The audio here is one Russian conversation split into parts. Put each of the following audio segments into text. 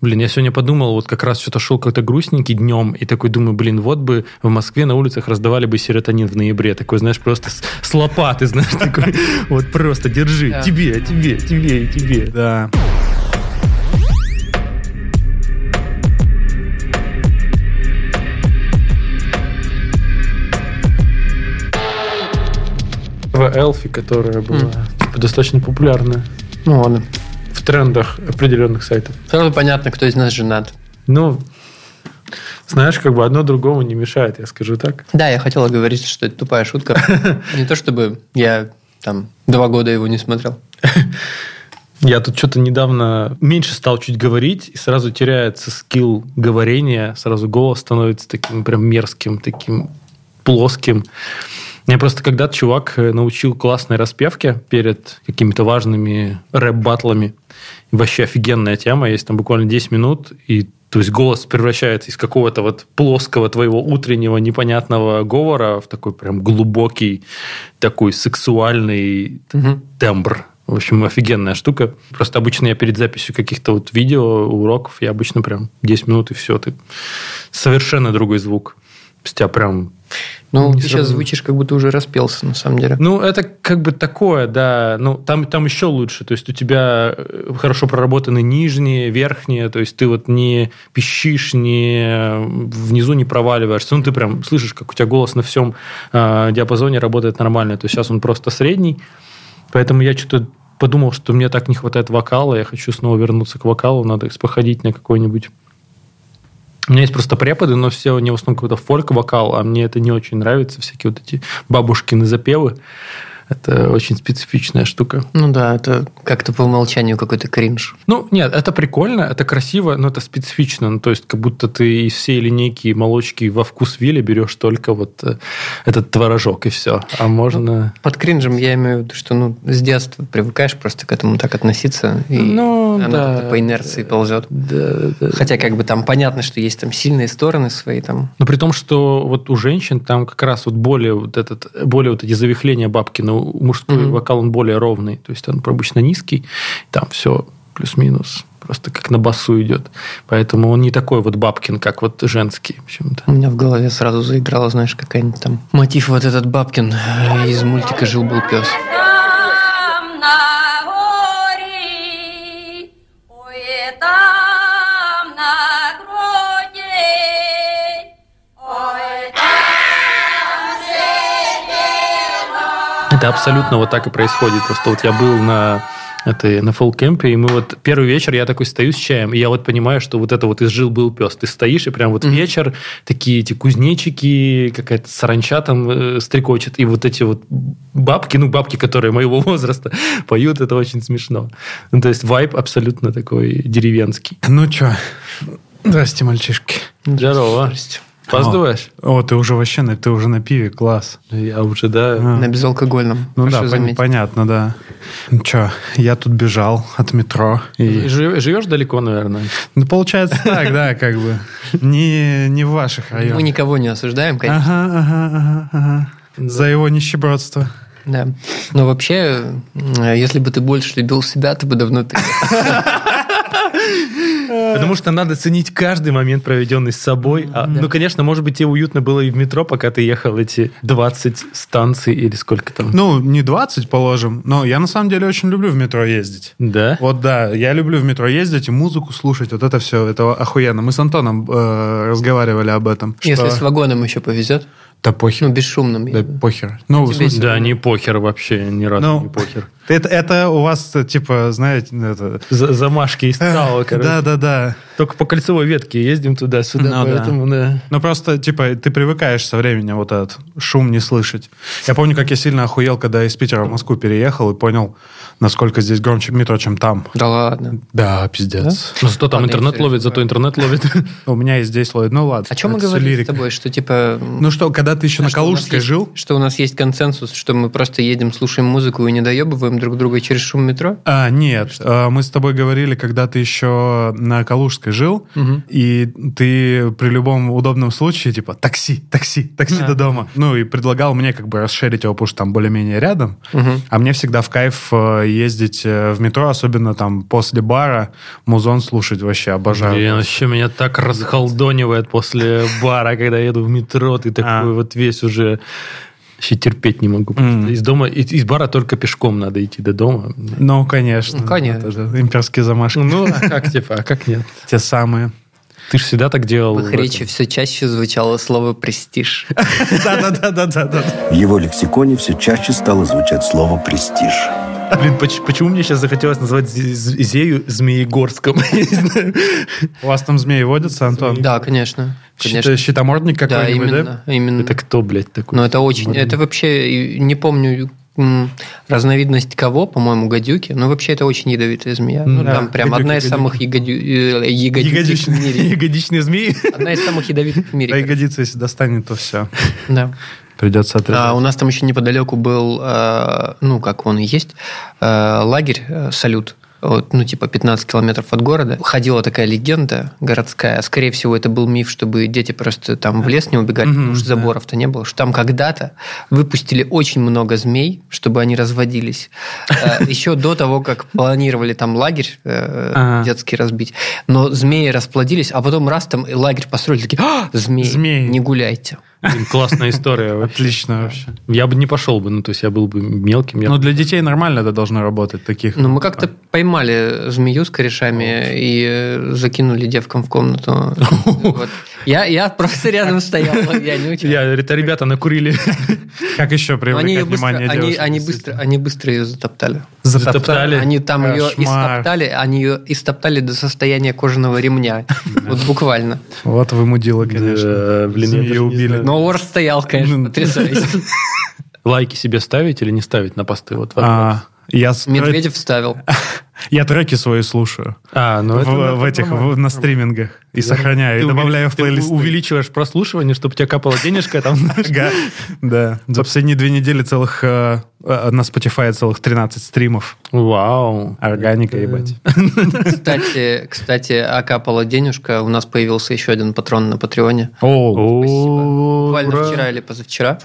Блин, я сегодня подумал, вот как раз что-то шел как-то грустненький днем, и такой думаю, блин, вот бы в Москве на улицах раздавали бы серотонин в ноябре. Такой, знаешь, просто с, с лопаты, знаешь, такой, вот просто держи, тебе, тебе, тебе и тебе. Да. В Элфи, которая была типа, достаточно популярная Ну ладно. В трендах определенных сайтов. Сразу понятно, кто из нас женат. Ну, знаешь, как бы одно другому не мешает, я скажу так. Да, я хотела говорить, что это тупая шутка. Не то чтобы я там два года его не смотрел. Я тут что-то недавно меньше стал чуть говорить, и сразу теряется скилл говорения, сразу голос становится таким прям мерзким, таким плоским. Меня просто когда-то чувак э, научил классной распевке перед какими-то важными рэп-батлами. Вообще офигенная тема, есть там буквально 10 минут, и то есть голос превращается из какого-то вот плоского твоего утреннего непонятного говора в такой прям глубокий, такой сексуальный Мгм. тембр. В общем, офигенная штука. Просто обычно я перед записью каких-то вот видео, уроков, я обычно прям 10 минут и все. Ты совершенно другой звук. Тебя прям... Ну, ты сейчас звучишь, как будто уже распелся, на самом деле. Ну, это как бы такое, да. Ну, там, там еще лучше. То есть у тебя э, хорошо проработаны нижние, верхние. То есть ты вот не пищишь, не внизу не проваливаешься. Ну, ты прям слышишь, как у тебя голос на всем э, диапазоне работает нормально. То есть сейчас он просто средний. Поэтому я что-то подумал, что мне так не хватает вокала. Я хочу снова вернуться к вокалу. Надо походить на какой-нибудь... У меня есть просто преподы, но все у него в основном какой-то фольк-вокал, а мне это не очень нравится, всякие вот эти бабушкины запевы. Это очень специфичная штука. Ну да, это как-то по умолчанию какой-то кринж. Ну, нет, это прикольно, это красиво, но это специфично. Ну, то есть, как будто ты из всей линейки молочки во вкус вилли берешь только вот э, этот творожок и все. А можно... Под кринжем я имею в виду, что ну, с детства привыкаешь просто к этому так относиться, и Ну, оно да. как-то по инерции ползет. Да, да. Хотя как бы там понятно, что есть там сильные стороны свои там. Но при том, что вот у женщин там как раз вот более вот этот, более вот эти завихления бабки, у мужской Мгм. вокал он более ровный, то есть он обычно низкий, там все плюс-минус, просто как на басу идет. Поэтому он не такой вот бабкин, как вот женский, в общем-то. У меня в голове сразу заиграла, знаешь, какая-нибудь там мотив вот этот Бабкин э, из мультика «Жил-был пес». Это абсолютно вот так и происходит. Просто вот я был на этой, на фолл-кемпе, и мы вот первый вечер я такой стою с чаем, и я вот понимаю, что вот это вот из жил был пес. Ты стоишь, и прям вот Мгм. вечер, такие эти кузнечики, какая-то саранча там э, стрекочет, и вот эти вот бабки, ну, бабки, которые моего возраста поют, это очень смешно. Ну, то есть вайб абсолютно такой деревенский. Ну что? Здрасте, мальчишки. Здорово. Поздуешь? О, ты уже вообще на, ты уже на пиве, класс. Я уже, да. А. На безалкогольном. Ну прошу да, пон- заметить. понятно, да. Ну что, я тут бежал от метро. И... Жи- Живешь далеко, наверное? Ну, получается так, да, как бы. Не, не в ваших Мы районах. никого не осуждаем, конечно. Ага, ага, ага, ага. За его нищебродство. Да. Но вообще, если бы ты больше любил себя, ты бы давно ты. Потому что надо ценить каждый момент, проведенный с собой. А, Ну, конечно, может быть, тебе уютно было и в метро, пока ты ехал эти 20 станций или сколько там. Ну, не 20, положим, но я на самом деле очень люблю в метро ездить. Да? Вот да, я люблю в метро ездить и музыку слушать, вот это все, это охуенно. Мы с Антоном э, разговаривали об этом. Если что- с вагоном еще повезет. Да похер. Ну, бесшумным. Да похер. Ну, в смысле... Да, не покер вообще, ни разу Ну, не покер. Это, это у вас, типа, знаете, это... За- замашки из скала, короче. Да, да, да. Только по кольцевой ветке ездим туда-сюда, Ну да. поэтому, да. Ну, просто, типа, ты привыкаешь со временем вот этот шум не слышать. Я помню, как я сильно охуел, когда из Питера в Москву переехал и понял, насколько здесь громче метро, чем там. Да ладно. Да, пиздец. Но зато там Ладно, интернет ловит, зато интернет ловит. У меня и здесь ловит. Ну, ладно. О чем мы говорили с тобой? Что типа... Ну что, когда ты еще на что у нас Калужской есть- жил? Что у нас есть консенсус, что мы просто едем, слушаем музыку и не доебываем друг друга через шум метро? А, нет, а, мы с тобой говорили, когда ты еще на Калужской жил, и ты при любом удобном случае, типа, такси, такси, такси до дома. Ну, и предлагал мне как бы расширить его, потому что там более-менее рядом. А мне всегда в кайф э, ездить э, в метро, особенно там после бара, музон слушать вообще обожаю. Блин, вообще меня так разхолдонивает после бара, когда еду в метро, ты такой А. вот весь уже... Вообще терпеть не могу. М. Из дома, из, из бара только пешком надо идти до дома. Ну, конечно. Ну, конечно. Это имперские замашки. Ну, а как типа, а как нет? Те самые. Ты же всегда так делал. В их речи все чаще звучало слово «престиж». Да-да-да-да-да. В его лексиконе все чаще стало звучать слово «престиж». Блин, поч- почему мне сейчас захотелось назвать Зе- Зе- Зею Змеегорском? У вас там змеи водятся, Антон? Да, конечно. Конечно. Щитомордник Да, какой-нибудь, да? именно. Это кто, блядь, такой? Но это очень... Это вообще... Не помню разновидность кого, по-моему, гадюки. Но вообще это очень ядовитая змея. Ну, Да, там прям гадюки, одна из гадюки. самых ягодю- э, ягодичных в мире. Ягодичные змеи. Одна из самых ядовитых в Да мире. ягодица, если достанет, то все. Да. Придется А, отрезать. у нас там еще неподалеку был, э, ну, как он и есть, э, лагерь э, «Салют». Вот, ну, типа 15 километров от города. Ходила такая легенда городская. Скорее всего, это был миф, чтобы дети просто там в лес не убегали, потому что заборов-то не было. Что там когда-то выпустили очень много змей, чтобы они разводились. Еще до того, как планировали там лагерь детский разбить. Но змеи расплодились, а потом раз там и лагерь построили. Такие, «А, Змеи. не гуляйте. Блин, Классная история. Отлично вообще. Я бы не пошел бы, ну, то есть я был бы мелким. Но для детей нормально это должно работать, таких. Ну, мы как-то поймали змею с корешами и э, закинули девкам в комнату. Я, я просто рядом стоял, я не очень. Я, это ребята накурили. Как еще привлекать ее внимание они, они, быстро, они быстро ее затоптали. Затоптали. Они там ее истоптали, они ее истоптали до состояния кожаного ремня. Вот буквально. Вот вы мудила, конечно. Да, блин, не убили. Но Орс стоял, конечно, потрясающе. Лайки себе ставить или не ставить на посты? Вот вопрос. Я, Медведев вставил. я треки свои слушаю. А, ну в, это в этих, в- на стримингах. И сохраняю, и Ты добавляю увели- в ты плейлисты. увеличиваешь прослушивание, чтобы тебя капала денежка там. Да. За последние две недели целых э, э, на Spotify целых 13 стримов. Вау. Органика, ебать. Кстати, кстати, а капала денежка, у нас появился еще один патрон на Патреоне. О, Буквально вчера или позавчера.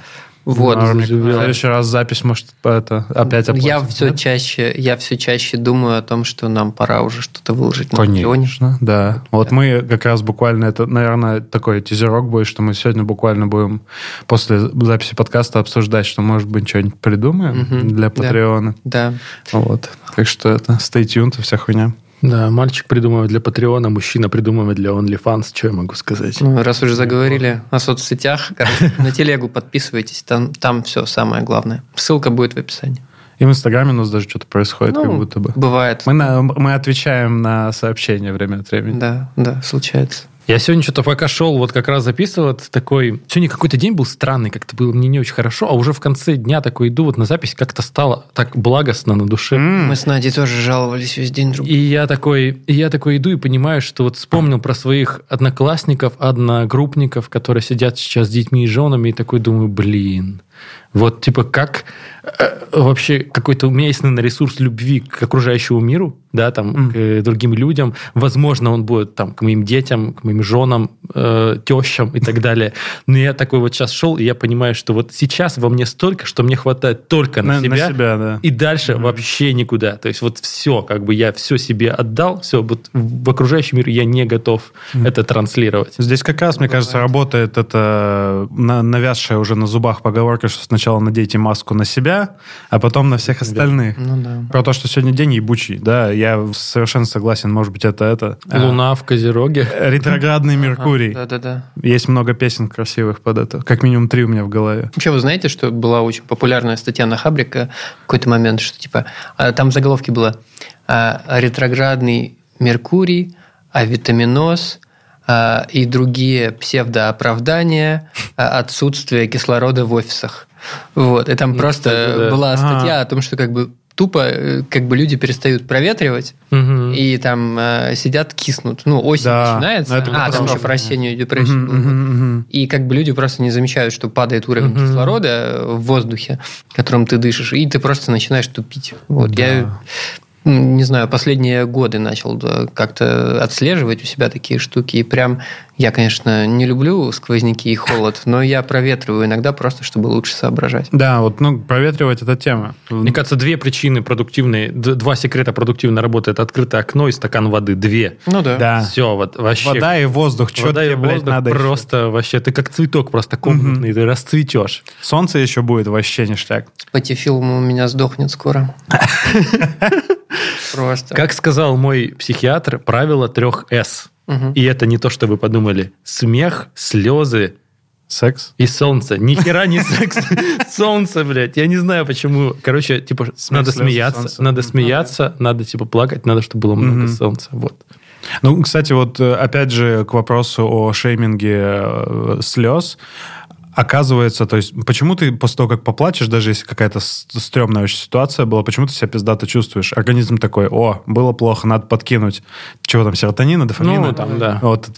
Вот. Нормик. В следующий раз запись, может, это, опять оплатим. Я все Нет? чаще, я все чаще думаю о том, что нам пора уже что-то выложить на Патреоне. Конечно, да. Вот мы как раз буквально, это, наверное, такой тизерок будет, что мы сегодня буквально будем после записи подкаста обсуждать, что, может быть, что-нибудь придумаем Мгм, для да. Патреона. Да. Вот. Так что это stay tuned, вся хуйня. Да, мальчик придумывает для Патреона, мужчина придумывает для OnlyFans. Что я могу сказать? Ну, раз уже заговорили о соцсетях, короче, на телегу подписывайтесь, там, там все самое главное. Ссылка будет в описании. И в Инстаграме у нас даже что-то происходит, как Ну, будто бы. Бывает. Мы, на- мы отвечаем на сообщения время от времени. Да, да, случается. Я сегодня что-то пока шел, вот как раз записывал, это такой... Сегодня какой-то день был странный, как-то было мне не очень хорошо, а уже в конце дня такой иду вот на запись, как-то стало так благостно на душе. М. Мы с Надей тоже жаловались весь день друг И я такой, и я такой иду и понимаю, что вот вспомнил про своих одноклассников, одногруппников, которые сидят сейчас с детьми и женами, и такой думаю, блин, вот типа как э, вообще какой-то у меня есть, наверное, ресурс любви к окружающему миру, да, там, к э, другим людям. Возможно, он будет там к моим детям, к моим женам, э, тещам и так далее. Но я такой вот сейчас шел, и я понимаю, что вот сейчас во мне столько, что мне хватает только на, На, на себя, себя, да. и дальше вообще никуда. То есть вот все, как бы я все себе отдал, все, вот в окружающий мир я не готов это транслировать. Здесь как раз, мне кажется, работает это на- навязшая уже на зубах поговорка, что сначала надейте маску на себя, а потом на всех остальных. Ну да. Про то, что сегодня день ебучий, да, я совершенно согласен, может быть, это это. а, Луна в Козероге. Ретроградный Меркурий. Да-да-да. Есть много песен красивых под это. Как минимум три у меня в голове. Вообще, вы знаете, что была очень популярная статья на Хабрика в какой-то момент, что типа а, там в заголовке было а, ретроградный Меркурий, авитаминоз а, и другие псевдооправдания а, отсутствия кислорода в офисах. Вот. И там просто кстати, да. была статья о том, что как бы тупо э, как бы люди перестают проветривать Мгм. и там э, сидят, киснут. Ну, осень Да, начинается, ну, это а, там еще про осеннюю депрессию. Мгм, мгм. И как бы люди просто не замечают, что падает уровень Мгм. кислорода в воздухе, которым ты дышишь, и ты просто начинаешь тупить. Вот Да. я не знаю, последние годы начал как-то отслеживать у себя такие штуки. И прям я, конечно, не люблю сквозняки и холод, но я проветриваю иногда просто, чтобы лучше соображать. Да, вот, ну, проветривать эта тема. Мне кажется, две причины продуктивные, два секрета продуктивной работы – это открытое окно и стакан воды. Две. Ну да. Да. Все, вот вообще. Вода и воздух. Что Вода тебе, и блядь, воздух надо еще? просто вообще, ты как цветок просто комнатный, ты расцветешь. Солнце еще будет, вообще ништяк. Патифилм у меня сдохнет скоро. Просто. Как сказал мой психиатр, правило трех «С». Мгм. И это не то, что вы подумали. Смех, слезы Секс? и солнце. Ни хера не секс. Солнце, блядь. Я не знаю, почему. Короче, типа, Смех, надо смеяться. солнце. Надо смеяться, надо, типа, плакать, надо, чтобы было много солнца. Вот. Ну, кстати, вот э, опять же к вопросу о шейминге э, слез. Оказывается, то есть, почему ты после того, как поплачешь, даже если какая-то стрёмная очень ситуация была, почему ты себя пиздато чувствуешь? Организм такой, о, было плохо, надо подкинуть. Чего там, серотонина, дофамина? Ну, там, да. Вот,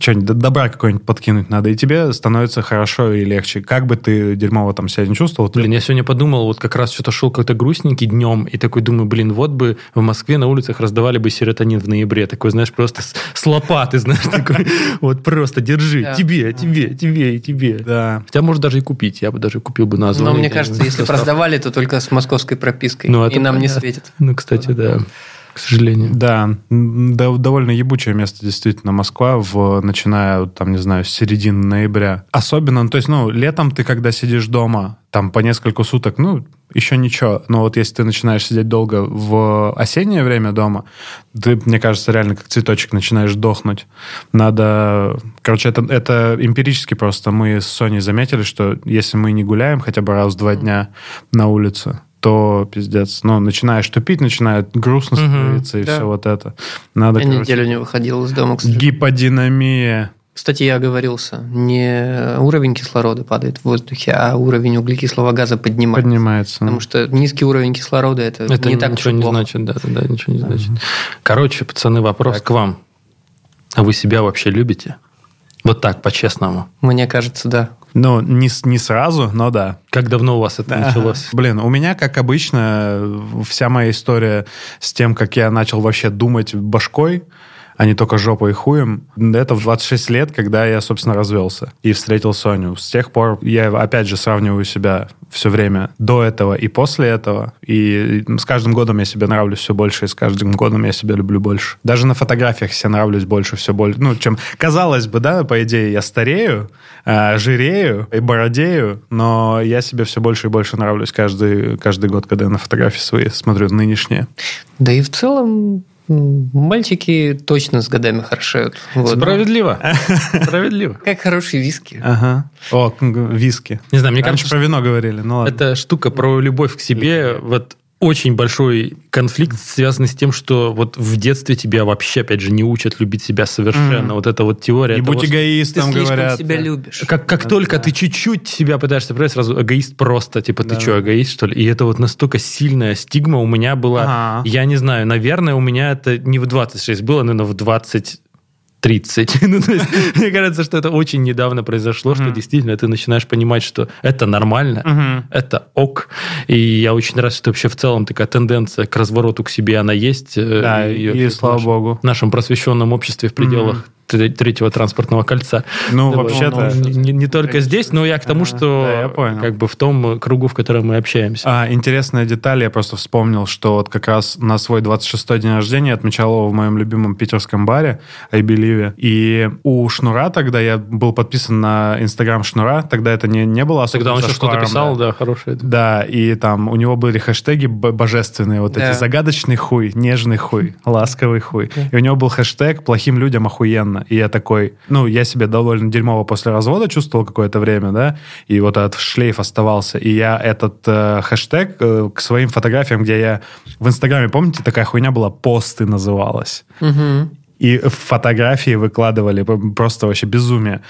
что-нибудь, добра какой-нибудь подкинуть надо, и тебе становится хорошо и легче. Как бы ты дерьмово там себя не чувствовал, ты- Блин, я сегодня подумал, вот как раз что-то шел как-то грустненький днем, и такой думаю, блин, вот бы в Москве на улицах раздавали бы серотонин в ноябре. Такой, знаешь, просто с, с лопаты, знаешь, такой, вот просто держи, тебе, тебе, тебе и тебе. Да. Хотя, может, даже и купить. Я бы даже купил бы на Но мне кажется, если раздавали, то только с московской пропиской. Ну, это и нам не понятно. светит. Ну, кстати, да, к сожалению. Да, да, довольно ебучее место действительно Москва, в, начиная, там, не знаю, с середины ноября. Особенно, то есть, ну, летом ты, когда сидишь дома, там, по несколько суток, ну, еще ничего. Но вот если ты начинаешь сидеть долго в осеннее время дома, ты, мне кажется, реально как цветочек начинаешь дохнуть. Надо... Короче, это, это эмпирически просто. Мы с Соней заметили, что если мы не гуляем хотя бы раз в два дня на улице, то пиздец. Ну, начинаешь тупить, начинает грустно становиться и Да. все вот это. Надо, Я короче, неделю не выходил из дома, к сожалению. Гиподинамия. Кстати, я оговорился. Не уровень кислорода падает в воздухе, а уровень углекислого газа поднимается. Поднимается. Потому что низкий уровень кислорода это, Это не так ничего не плохо. значит, да, да, да, ничего не значит. Короче, пацаны, вопрос к вам. А вы себя вообще любите? Вот так, по-честному. Мне кажется, да. Ну, не, не сразу, но да. Как давно у вас это началось? Блин, у меня, как обычно, вся моя история с тем, как я начал вообще думать башкой, а не только жопой и хуем, это в 26 лет, когда я, собственно, развелся и встретил Соню. С тех пор я, опять же, сравниваю себя все время до этого и после этого. И с каждым годом я себе нравлюсь все больше, и с каждым годом я себя люблю больше. Даже на фотографиях себе нравлюсь больше, все больше. Ну, чем казалось бы, да, по идее, я старею, а, жирею и бородею, но я себе все больше и больше нравлюсь каждый, каждый год, когда я на фотографии свои смотрю нынешние. Да и в целом мальчики точно с годами хорошеют. Вот. Справедливо. Справедливо. Как хорошие виски. Ага. О, виски. Не знаю, мне кажется, про вино говорили, ну ладно. эта штука про любовь к себе, вот очень большой конфликт, связанный с тем, что вот в детстве тебя вообще, опять же, не учат любить себя совершенно. Мгм. Вот эта вот теория. Не того, будь Ты эгоистом, слишком говорят. себя да. любишь. Как, как только ты чуть-чуть себя пытаешься проявить, сразу эгоист просто, типа, ты Да. что, эгоист, что ли? И это вот настолько сильная стигма у меня была, Ага. я не знаю, наверное, у меня это не в 26 было, наверное, в 20 30. ну, то есть, мне кажется, что это очень недавно произошло, что действительно ты начинаешь понимать, что это нормально, это ок. И я очень рад, что вообще в целом такая тенденция к развороту к себе, она есть. э, Да, и, и, в слава богу. в нашем просвещенном обществе в пределах третьего транспортного кольца. Ну, Да, вообще-то... не, не- не только здесь, но я к тому, Ага, что да, я понял. как бы в том кругу, в котором мы общаемся. А, интересная деталь, я просто вспомнил, что вот как раз на свой 26-й день рождения отмечал его в моем любимом питерском баре I Believe. И у Шнура тогда, я был подписан на Инстаграм Шнура, тогда это не, не было особо Тогда он еще что-то писал, да. да, хорошее. Да, и там у него были хэштеги божественные, вот Да. эти загадочный хуй, нежный хуй, ласковый хуй. И у него был хэштег «плохим людям охуенно». И я такой, ну, я себя довольно дерьмово после развода чувствовал какое-то время, да, и вот этот шлейф оставался. И я этот э, хэштег э, к своим фотографиям, где я в Инстаграме, помните, такая хуйня была «посты» называлась. Мгм. И фотографии выкладывали, просто вообще безумие.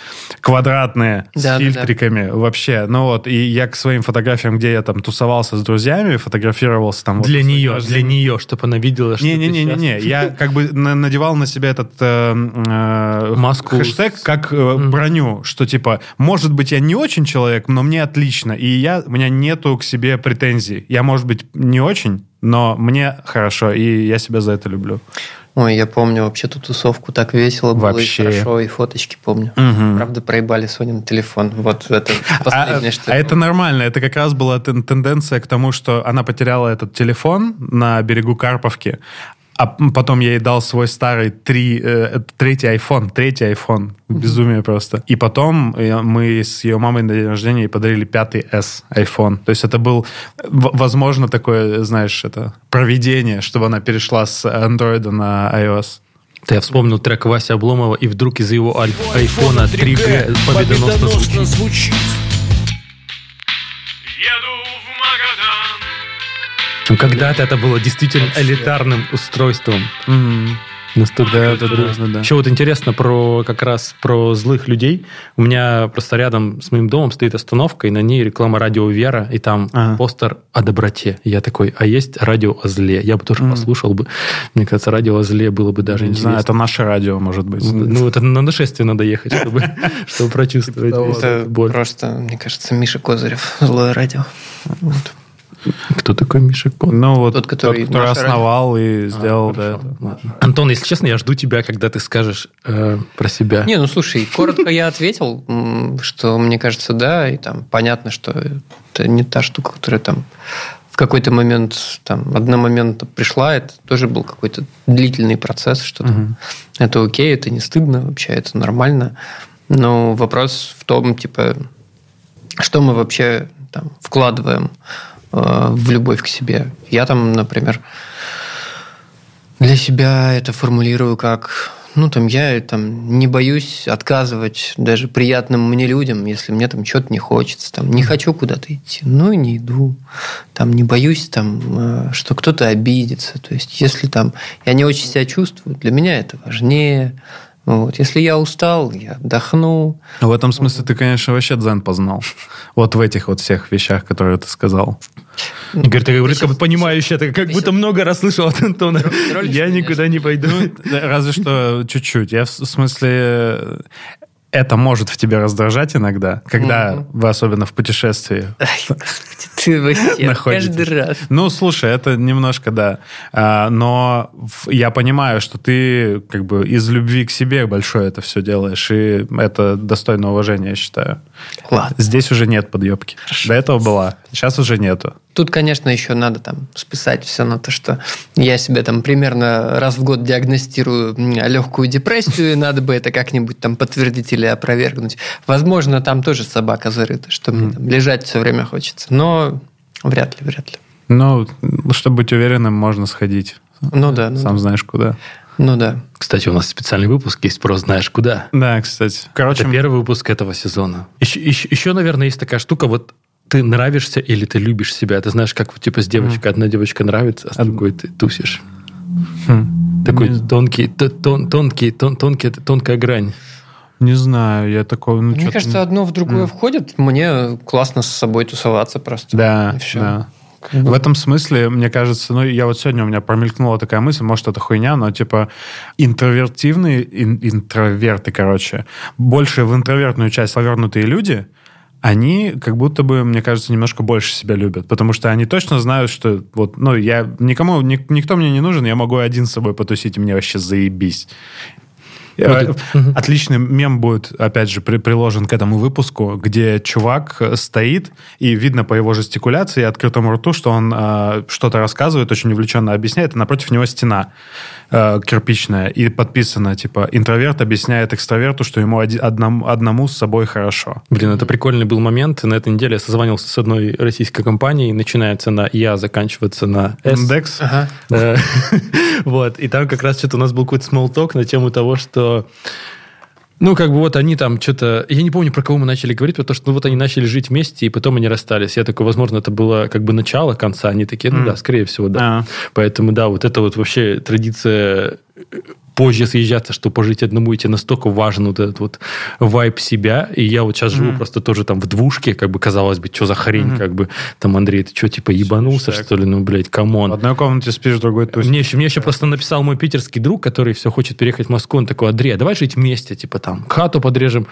Квадратные, Да, с да, да. фильтриками, вообще. Ну вот, и я к своим фотографиям, где я там тусовался с друзьями, фотографировался там... вот Для свои нее, рождения. для нее, чтобы она видела, что Не-не-не-не, я как бы на- надевал на себя этот э, э, Маску хэштег как э, броню, что типа, может быть, я не очень человек, но мне отлично, и я, у меня нету к себе претензий. Я, может быть, не очень, но мне хорошо, и я себя за это люблю. Ой, я помню вообще ту тусовку, так весело было Вообще. и хорошо, и фоточки помню. Мгм. Правда, проебали Сонин телефон. Вот это А, последнее, что а это нормально. Это как раз была тен- тенденция к тому, что она потеряла этот телефон на берегу Карповки, а потом я ей дал свой старый три, э, третий iPhone, третий iPhone. Безумие просто. И потом э, мы с ее мамой на день рождения ей подарили пятый S iPhone. То есть это был, в- возможно, такое, знаешь, это проведение, чтобы она перешла с Android на iOS. Да я вспомнил трек Вася Обломова, и вдруг из его аль- айфона 3G победоносно звучит. звучит. Ну, Когда-то это было действительно элитарным устройством. Настолько Да, это да, было. да, да. Еще вот интересно про как раз про злых людей. У меня просто рядом с моим домом стоит остановка, и на ней реклама радио Вера, и там Ага. постер о доброте. Я такой, а есть радио о зле? Я бы тоже послушал бы. Мне кажется, радио о зле было бы даже Не интересно. знаю, это наше радио, может быть. Ну, это на нашествие надо ехать, чтобы, чтобы прочувствовать Это эту боль. просто, мне кажется, Миша Козырев, злое радио. Вот. Кто такой Миша Кот? Ну, вот Тот, который который наше основал и сделал, да. Хорошо, ладно. Антон, если честно, я жду тебя, когда ты скажешь э, про себя. Не, ну слушай, коротко я ответил, что мне кажется, да, и там понятно, что это не та штука, которая там в какой-то момент, там, одномоментно пришла, это тоже был какой-то длительный процесс, что там, это окей, это не стыдно вообще, это нормально. Но вопрос в том, типа, что мы вообще там вкладываем в любовь к себе. Я там, например, для себя это формулирую как ну, там, я там не боюсь отказывать даже приятным мне людям, если мне там что-то не хочется. Там, не хочу куда-то идти, ну и не иду. Там, не боюсь, там, э, что кто-то обидится. То есть, если там я не очень себя чувствую, для меня это важнее. Вот. Если я устал, я отдохну. Ну, В этом смысле ты, конечно, вообще дзен познал. Вот в этих вот всех вещах, которые ты сказал. Игорь, ты говоришь, Ты как бы понимающий, это как будто много раз слышал от Антона. Я никуда не пойду. Да, Разве что чуть-чуть. Я в смысле... Это может в тебе раздражать иногда, когда вы особенно в путешествии. Ты вообще Находитесь. каждый раз. Ну, слушай, это немножко, да. А, Но я понимаю, что ты как бы из любви к себе большое это все делаешь, и это достойно уважения, я считаю. Ладно. Здесь уже нет подъебки. До этого была, сейчас уже нету. Тут, конечно, еще надо там списать все на то, что я себе там примерно раз в год диагностирую легкую депрессию, и надо бы это как-нибудь там подтвердить или опровергнуть. Возможно, там тоже собака зарыта, что мне там лежать все время хочется. Но вряд ли, вряд ли. Ну, чтобы быть уверенным, можно сходить. Ну да, ну, Сам знаешь куда. ну да. Кстати, у нас специальный выпуск есть про «Знаешь куда». Да, кстати. Короче, Это первый выпуск этого сезона. Еще, еще, еще, наверное, есть такая штука, вот ты нравишься или ты любишь себя. Ты знаешь, как вот типа с девочкой одна девочка нравится, а с другой ты тусишь. хм, Такой не, тонкий, тон, тонкий, тон, тонкий, тонкая грань. не знаю, я такой... Ну, Мне кажется, одно в другое входит. Мне классно с собой тусоваться просто. Да, И всё. да. В этом смысле, мне кажется, ну, я вот сегодня у меня промелькнула такая мысль, может, это хуйня, но, типа, интровертивные, ин- интроверты, короче, больше в интровертную часть повернутые люди, они как будто бы, мне кажется, немножко больше себя любят, потому что они точно знают, что вот, ну, я никому, ни- никто мне не нужен, я могу один с собой потусить, и мне вообще заебись. Э, Отличный мем будет, опять же, при- приложен к этому выпуску, где чувак э, стоит, и видно по его жестикуляции и открытому рту, что он э, что-то рассказывает, очень увлеченно объясняет, и напротив него стена э, кирпичная, и подписано, типа, интроверт объясняет экстраверту, что ему оди- одному, одному с собой хорошо. Блин, это прикольный был момент. На этой неделе я созвонился с одной российской компанией. Начинается на «Я», заканчивается на «С». Индекс? Ага. Э, Вот. И там как раз что-то у нас был какой-то смолток на тему того, что ну, как бы вот они там что-то... Я не помню, про кого мы начали говорить, потому что ну, вот они начали жить вместе, и потом они расстались. Я такой, возможно, это было как бы начало конца. Они такие, ну да, скорее всего, да. А. Поэтому, да, вот это вот вообще традиция э, позже съезжаться, что пожить одному, и тебе настолько важен вот этот вот вайп себя. И я вот сейчас живу просто тоже там в двушке, как бы, казалось бы, что за хрень, как бы, там, Андрей, ты что, типа, ебанулся, что ли? Ну, блядь, come on. В одной комнате спишь, в другой тусишь. Мне еще, мне еще просто написал мой питерский друг, который все хочет переехать в Москву. Он такой, Андрей, а давай жить вместе, типа там, хату подрежем.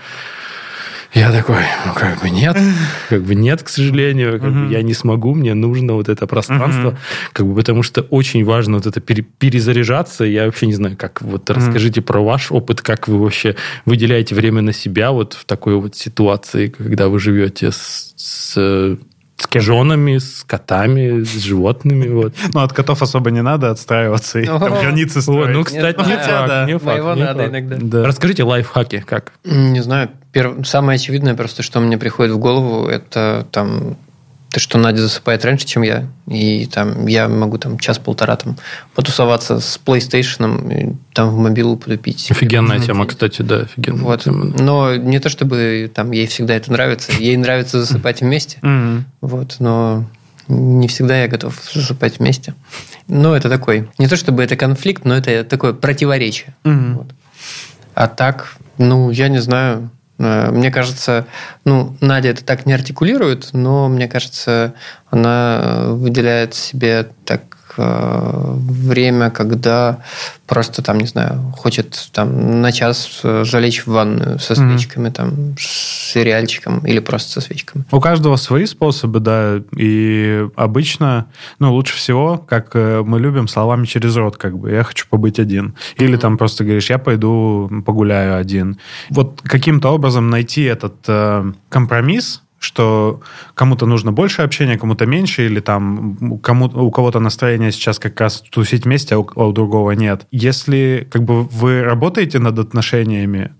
Я такой, ну, как бы нет, как бы нет, к сожалению, как бы я не смогу, мне нужно вот это пространство, как бы потому что очень важно вот это пере- перезаряжаться. Я вообще не знаю, как вот расскажите про ваш опыт, как вы вообще выделяете время на себя вот в такой вот ситуации, когда вы живете с, с с женами, с котами, с животными. Вот. Ну, от котов особо не надо отстраиваться и там границы Вот, строить. ну, кстати, не факт, Да. не факт, Моего не надо факт. иногда. Да. Расскажите лайфхаки, как? Не знаю. Перв- Самое очевидное просто, что мне приходит в голову, это там то, что Надя засыпает раньше, чем я. И там я могу там час-полтора там потусоваться с PlayStation, и там в мобилу потупить. Офигенная тема, кстати, да, офигенная Вот. тема. Но не то, чтобы там ей всегда это нравится. Ей нравится засыпать вместе. Вот, но не всегда я готов засыпать вместе. Но это такой, не то чтобы это конфликт, но это такое противоречие. Вот. А так, ну, я не знаю. Э, Мне кажется, ну, Надя это так не артикулирует, но мне кажется, она выделяет себе так время, когда просто там, не знаю, хочет там на час э, залечь в ванную со свечками, там, с сериальчиком или просто со свечками. У каждого свои способы, да, и обычно, ну, лучше всего, как э, мы любим, словами через рот, как бы, я хочу побыть один. Или там просто говоришь, я пойду погуляю один. Вот каким-то образом найти этот э, компромисс, что кому-то нужно больше общения, кому-то меньше, или там кому у кого-то настроение сейчас как раз тусить вместе, а у, а у другого нет. Если как бы вы работаете над отношениями,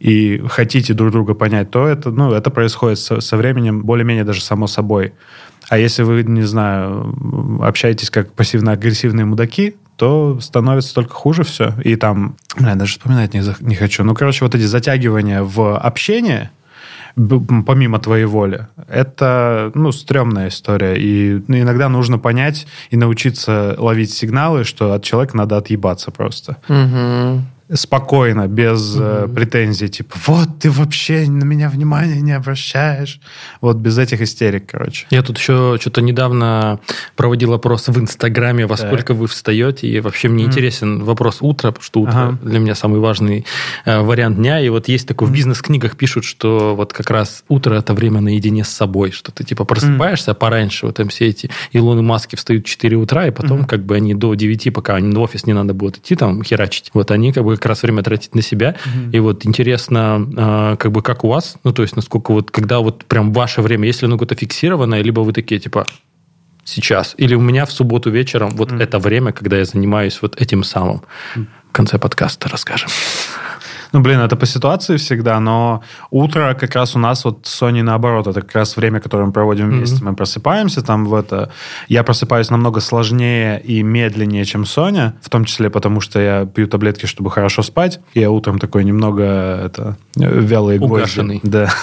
и хотите друг друга понять, то это, ну, это происходит со, со временем более-менее даже само собой. А если вы, не знаю, общаетесь как пассивно-агрессивные мудаки, то становится только хуже все. И там, бля, даже вспоминать не, не хочу. Ну, короче, вот эти затягивания в общение, помимо твоей воли, это, ну, стрёмная история. И ну, иногда нужно понять и научиться ловить сигналы, что от человека надо отъебаться просто Мгм. Спокойно, без э, претензий, типа, вот ты вообще на меня внимания не обращаешь. Вот без этих истерик, короче. Я тут еще что-то недавно проводил опрос в Инстаграме, во Так. сколько вы встаете, и вообще мне интересен вопрос утра, потому что утро Ага. для меня самый важный э, вариант дня, и вот есть такое, в бизнес-книгах пишут, что вот как раз утро – это время наедине с собой, что ты типа просыпаешься пораньше, вот там все эти Илоны Маски встают в 4 утра, и потом как бы они до 9, пока они в офис не надо будет идти, там херачить, вот они как бы как раз время тратить на себя, и вот интересно, э, как бы как у вас, ну то есть насколько вот, когда вот прям ваше время, если оно какое-то фиксированное, либо вы такие типа сейчас, или у меня в субботу вечером вот это время, когда я занимаюсь вот этим самым. В конце подкаста расскажем. Ну, блин, это по ситуации всегда, но утро как раз у нас вот с Соней наоборот, это как раз время, которое мы проводим вместе. Мы просыпаемся там в это... Я просыпаюсь намного сложнее и медленнее, чем Соня, в том числе потому, что я пью таблетки, чтобы хорошо спать. Я утром такой немного это, вялый гвозди. Угашенный. Да.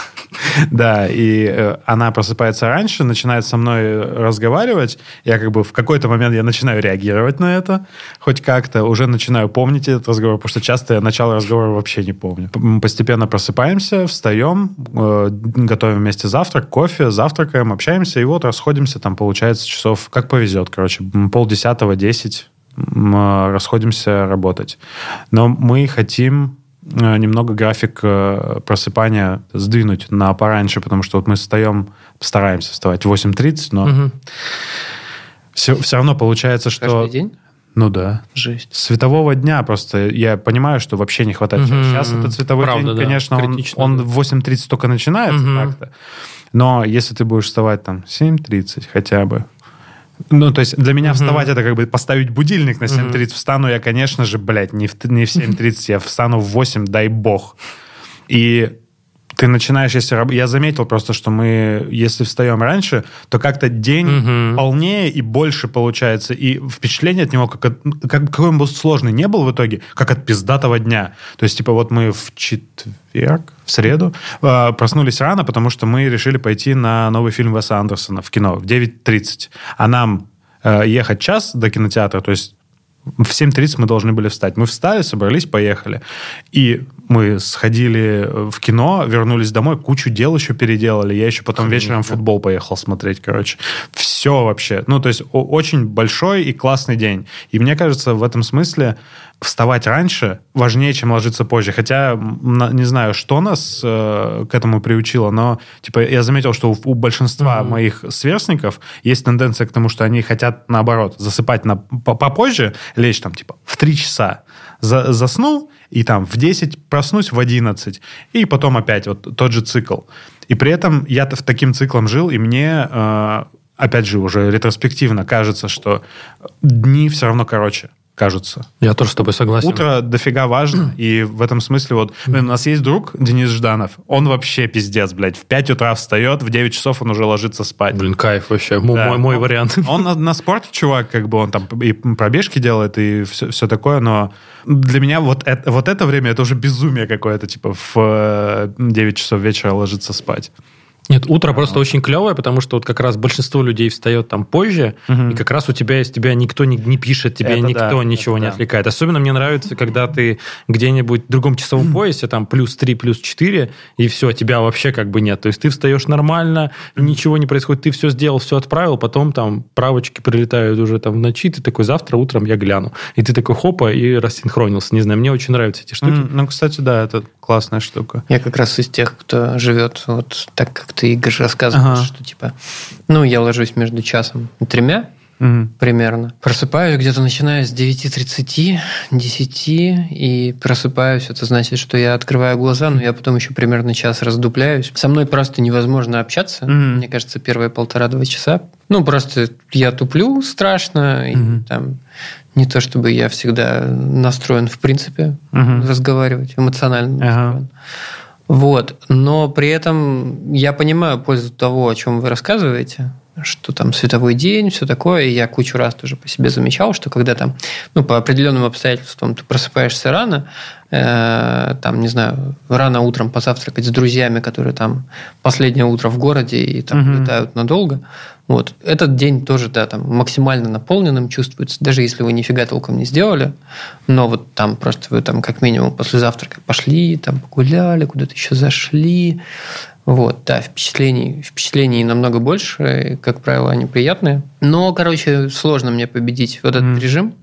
Да, и э, она просыпается раньше, начинает со мной разговаривать. Я как бы в какой-то момент я начинаю реагировать на это, хоть как-то. Уже начинаю помнить этот разговор, потому что часто я начало разговора вообще не помню. Постепенно просыпаемся, встаем, э, готовим вместе завтрак, кофе, завтракаем, общаемся, и вот расходимся, там получается часов, как повезет, короче, полдесятого, десять э, расходимся работать. Но мы хотим э, немного график э, просыпания сдвинуть на пораньше, потому что вот мы встаем, стараемся вставать в 8.30, но Мгм. все, все равно получается, что... Каждый день? Ну да. Жесть. Светового дня просто я понимаю, что вообще не хватает. Мгм. Сейчас этот световой Правда, день, да. конечно, он, Критично, он да. в 8.30 только начинается Мгм. так-то. Но если ты будешь вставать там 7.30 хотя бы, ну, то есть для меня вставать это как бы поставить будильник на 7.30. Встану я, конечно же, блядь, не в, не в 7.30, я встану в 8, дай бог. И ты начинаешь, если... Я заметил просто, что мы, если встаем раньше, то как-то день Мгм. полнее и больше получается. И впечатление от него, как, от- как какой он был сложный, не был в итоге, как от пиздатого дня. То есть, типа, вот мы в четверг, в среду э, проснулись рано, потому что мы решили пойти на новый фильм Веса Андерсона в кино в 9.30. А нам э, ехать час до кинотеатра, то есть в 7.30 мы должны были встать. Мы встали, собрались, поехали. И мы сходили в кино, вернулись домой, кучу дел еще переделали. Я еще потом вечером футбол поехал смотреть, короче. Все вообще. Ну, то есть очень большой и классный день. И мне кажется, в этом смысле вставать раньше важнее, чем ложиться позже. Хотя не знаю, что нас э, к этому приучило, но типа я заметил, что у, у большинства mm-hmm. моих сверстников есть тенденция к тому, что они хотят наоборот засыпать на, попозже, лечь там типа в 3 часа, за, заснул и там в 10 проснусь в 11, и потом опять вот тот же цикл. И при этом я в таким циклом жил, и мне э, опять же уже ретроспективно кажется, что дни все равно короче кажутся. Я тоже с тобой согласен. Утро дофига важно, и в этом смысле вот... Блин, у нас есть друг Денис Жданов, он вообще пиздец, блядь, в 5 утра встает, в 9 часов он уже ложится спать. Блин, кайф вообще, да. мой, мой вариант. Он на, на спорте чувак, как бы он там и пробежки делает, и все, все такое, но для меня вот это, вот это время, это уже безумие какое-то, типа в 9 часов вечера ложиться спать. Нет, утро просто очень клевое, потому что вот как раз большинство людей встает там позже, угу. и как раз у тебя из тебя никто не, не пишет, тебе это никто да, ничего не да. отвлекает. Особенно мне нравится, когда ты где-нибудь в другом часовом поясе, там плюс 3, плюс 4, и все, тебя вообще как бы нет. То есть ты встаешь нормально, ничего не происходит, ты все сделал, все отправил, потом там правочки прилетают уже там в ночи, ты такой, завтра утром я гляну. И ты такой, хопа, и рассинхронился. Не знаю, мне очень нравятся эти штуки. Ну, кстати, да, это классная штука. Я как раз из тех, кто живет вот так, как ты, Игорь, рассказывал, ага. что типа, ну, я ложусь между часом и тремя, угу. примерно. Просыпаюсь где-то начиная с 9.30, 10, и просыпаюсь. Это значит, что я открываю глаза, но я потом еще примерно час раздупляюсь. Со мной просто невозможно общаться. Угу. Мне кажется, первые полтора-два часа. Ну, просто я туплю страшно, и угу. там не то чтобы я всегда настроен, в принципе, угу. разговаривать, эмоционально настроен. Вот. Но при этом я понимаю пользу того, о чем вы рассказываете, что там световой день, все такое. И я кучу раз тоже по себе замечал, что когда там, ну, по определенным обстоятельствам ты просыпаешься рано, э, там, не знаю, рано утром позавтракать с друзьями, которые там последнее утро в городе и там угу. летают надолго, вот. Этот день тоже, да, там максимально наполненным чувствуется, даже если вы нифига толком не сделали, но вот там просто вы там как минимум после завтрака пошли, там погуляли, куда-то еще зашли, вот, да, впечатлений, впечатлений намного больше, как правило, они приятные. Но, короче, сложно мне победить вот этот mm. режим.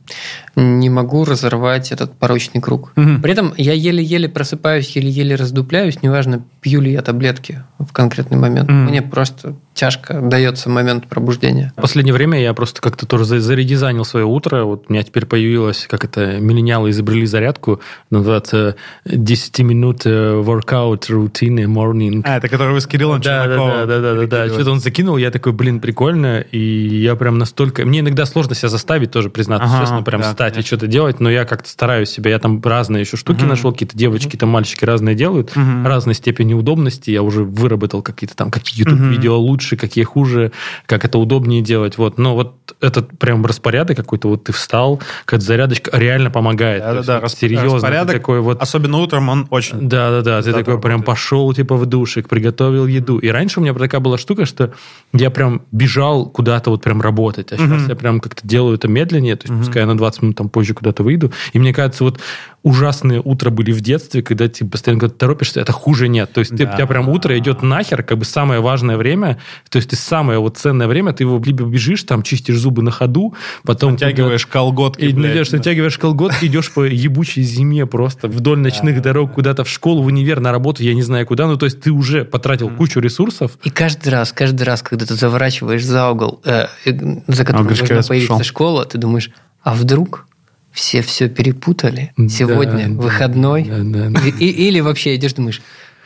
Не могу разорвать этот порочный круг. Mm-hmm. При этом я еле-еле просыпаюсь, еле-еле раздупляюсь, неважно, пью ли я таблетки в конкретный момент. Mm. Мне просто тяжко дается момент пробуждения. В последнее время я просто как-то тоже заредизайнил свое утро. Вот у меня теперь появилось, как это, миллениалы изобрели зарядку, называется 10 минут workout routine morning. А, это который вы с Кириллом да, да, да, да, да, да, да. Что-то он закинул, я такой, блин, прикольно, и я прям настолько... Мне иногда сложно себя заставить тоже, признаться ага, честно, прям да, встать конечно. и что-то делать, но я как-то стараюсь себя. Я там разные еще штуки угу. нашел, какие-то девочки, там мальчики разные делают, угу. разной степени удобности. Я уже выработал какие-то там, какие YouTube-видео угу. лучше, какие хуже, как это удобнее делать. Вот. Но вот этот прям распорядок какой-то, вот ты встал, какая-то зарядочка реально помогает. Да, да, да. Вот серьезно. Распорядок, такой вот... особенно утром, он очень... Да, да, да. Ты такой прям пошел, типа, в душик, приготовил еду. И раньше у меня такая была штука, что я прям бежал куда-то вот прям работать. А сейчас mm-hmm. я прям как-то делаю это медленнее, то есть mm-hmm. пускай я на 20 минут там позже куда-то выйду. И мне кажется, вот ужасные утра были в детстве, когда ты постоянно когда торопишься, это хуже нет. То есть да. ты, у тебя прям утро идет нахер, как бы самое важное время, то есть ты самое вот ценное время, ты его либо бежишь, там чистишь зубы на ходу, потом... Натягиваешь колготки, и, блядь, натягиваешь колготки, идешь по ебучей зиме просто вдоль ночных дорог куда-то в школу, в универ, на работу, я не знаю куда. Ну, то есть ты уже потратил кучу ресурсов. И каждый раз, каждый раз, когда ты заворачиваешь за угол, э, за которым а, должна появиться школа, ты думаешь, а вдруг все все перепутали. Сегодня да, выходной. Да, да, да. И, или вообще идешь, думаешь,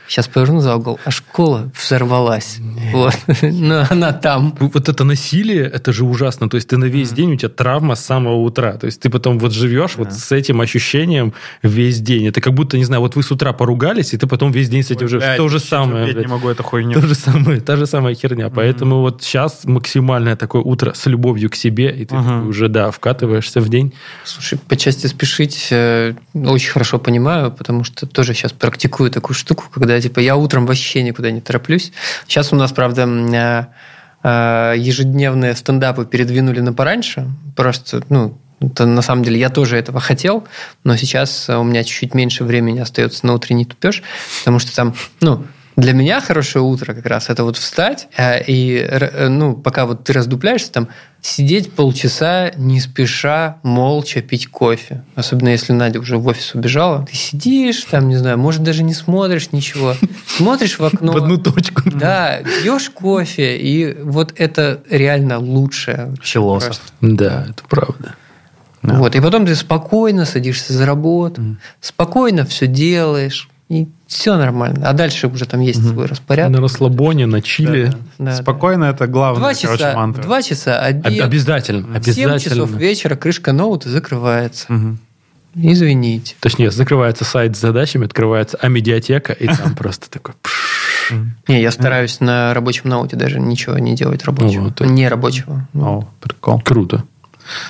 Сейчас поверну за угол, а школа взорвалась. Вот. Но она там. Вот это насилие, это же ужасно. То есть ты на весь день, у тебя травма с самого утра. То есть ты потом вот живешь вот с этим ощущением весь день. Это как будто, не знаю, вот вы с утра поругались, и ты потом весь день с этим живешь. То же самое. Я не могу эту хуйню. То же самое, та же самая херня. Поэтому вот сейчас максимальное такое утро с любовью к себе, и ты уже, да, вкатываешься в день. Слушай, по части спешить э, очень хорошо понимаю, потому что тоже сейчас практикую такую штуку, когда типа, я утром вообще никуда не тороплюсь. Сейчас у нас, правда, э, э, ежедневные стендапы передвинули на пораньше. Просто, ну, это, на самом деле я тоже этого хотел, но сейчас у меня чуть-чуть меньше времени остается на утренний тупеж, потому что там, ну, Для меня хорошее утро как раз это вот встать э, и, ну, пока вот ты раздупляешься, там, сидеть полчаса не спеша, молча пить кофе. Особенно если Надя уже в офис убежала. Ты сидишь, там, не знаю, может, даже не смотришь ничего. Смотришь в окно. В одну точку. Да, пьешь кофе, и вот это реально лучшее. Философ. Да, это правда. Да. Вот, и потом ты спокойно садишься за работу, спокойно все делаешь, и все нормально. А дальше уже там есть свой распорядок. На расслабоне, на чили. Да, Спокойно это да. главное, Два короче, часа, мантра. два часа Об- обед, Обязательно, в 7 часов вечера крышка ноута закрывается. Мгм. Извините. Точнее, закрывается сайт с задачами, открывается амедиатека, и там просто такой... Не, я стараюсь на рабочем ноуте даже ничего не делать рабочего. Вот. Не рабочего. Ну, О, прикол. Круто.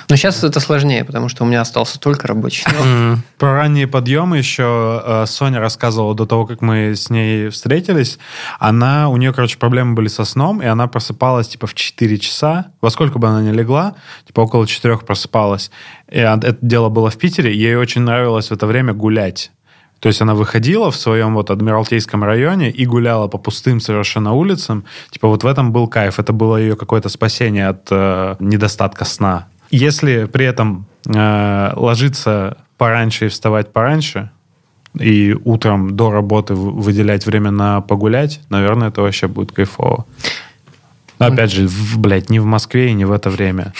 Но сейчас это сложнее, потому что у меня остался только рабочий. Про ранние подъемы еще э, Соня рассказывала до того, как мы с ней встретились. Она, у нее, короче, проблемы были со сном, и она просыпалась типа в 4 часа. Во сколько бы она ни легла, типа около 4 просыпалась. И это дело было в Питере. Ей очень нравилось в это время гулять. То есть она выходила в своем вот Адмиралтейском районе и гуляла по пустым совершенно улицам. Типа вот в этом был кайф. Это было ее какое-то спасение от э, недостатка сна. Если при этом э, ложиться пораньше и вставать пораньше, и утром до работы выделять время на погулять, наверное, это вообще будет кайфово. Но опять же, в, блядь, не в Москве и не в это время.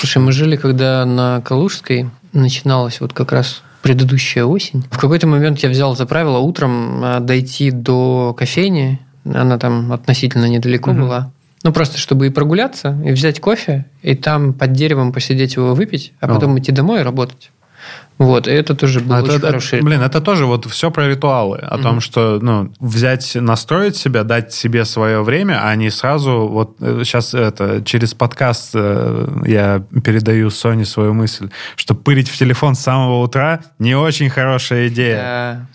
Слушай, мы жили, когда на Калужской начиналась вот как раз предыдущая осень. В какой-то момент я взял за правило утром а, дойти до кофейни. Она там относительно недалеко Мгм. была. Ну, просто чтобы и прогуляться, и взять кофе, и там под деревом посидеть его выпить, а О. потом идти домой и работать. Вот, и это тоже был А очень это- это- хороший... блин, это тоже вот все про ритуалы. О том, что ну, взять, настроить себя, дать себе свое время, а не сразу вот сейчас это через подкаст э, я передаю Соне свою мысль, что пырить в телефон с самого утра не очень хорошая идея. Да.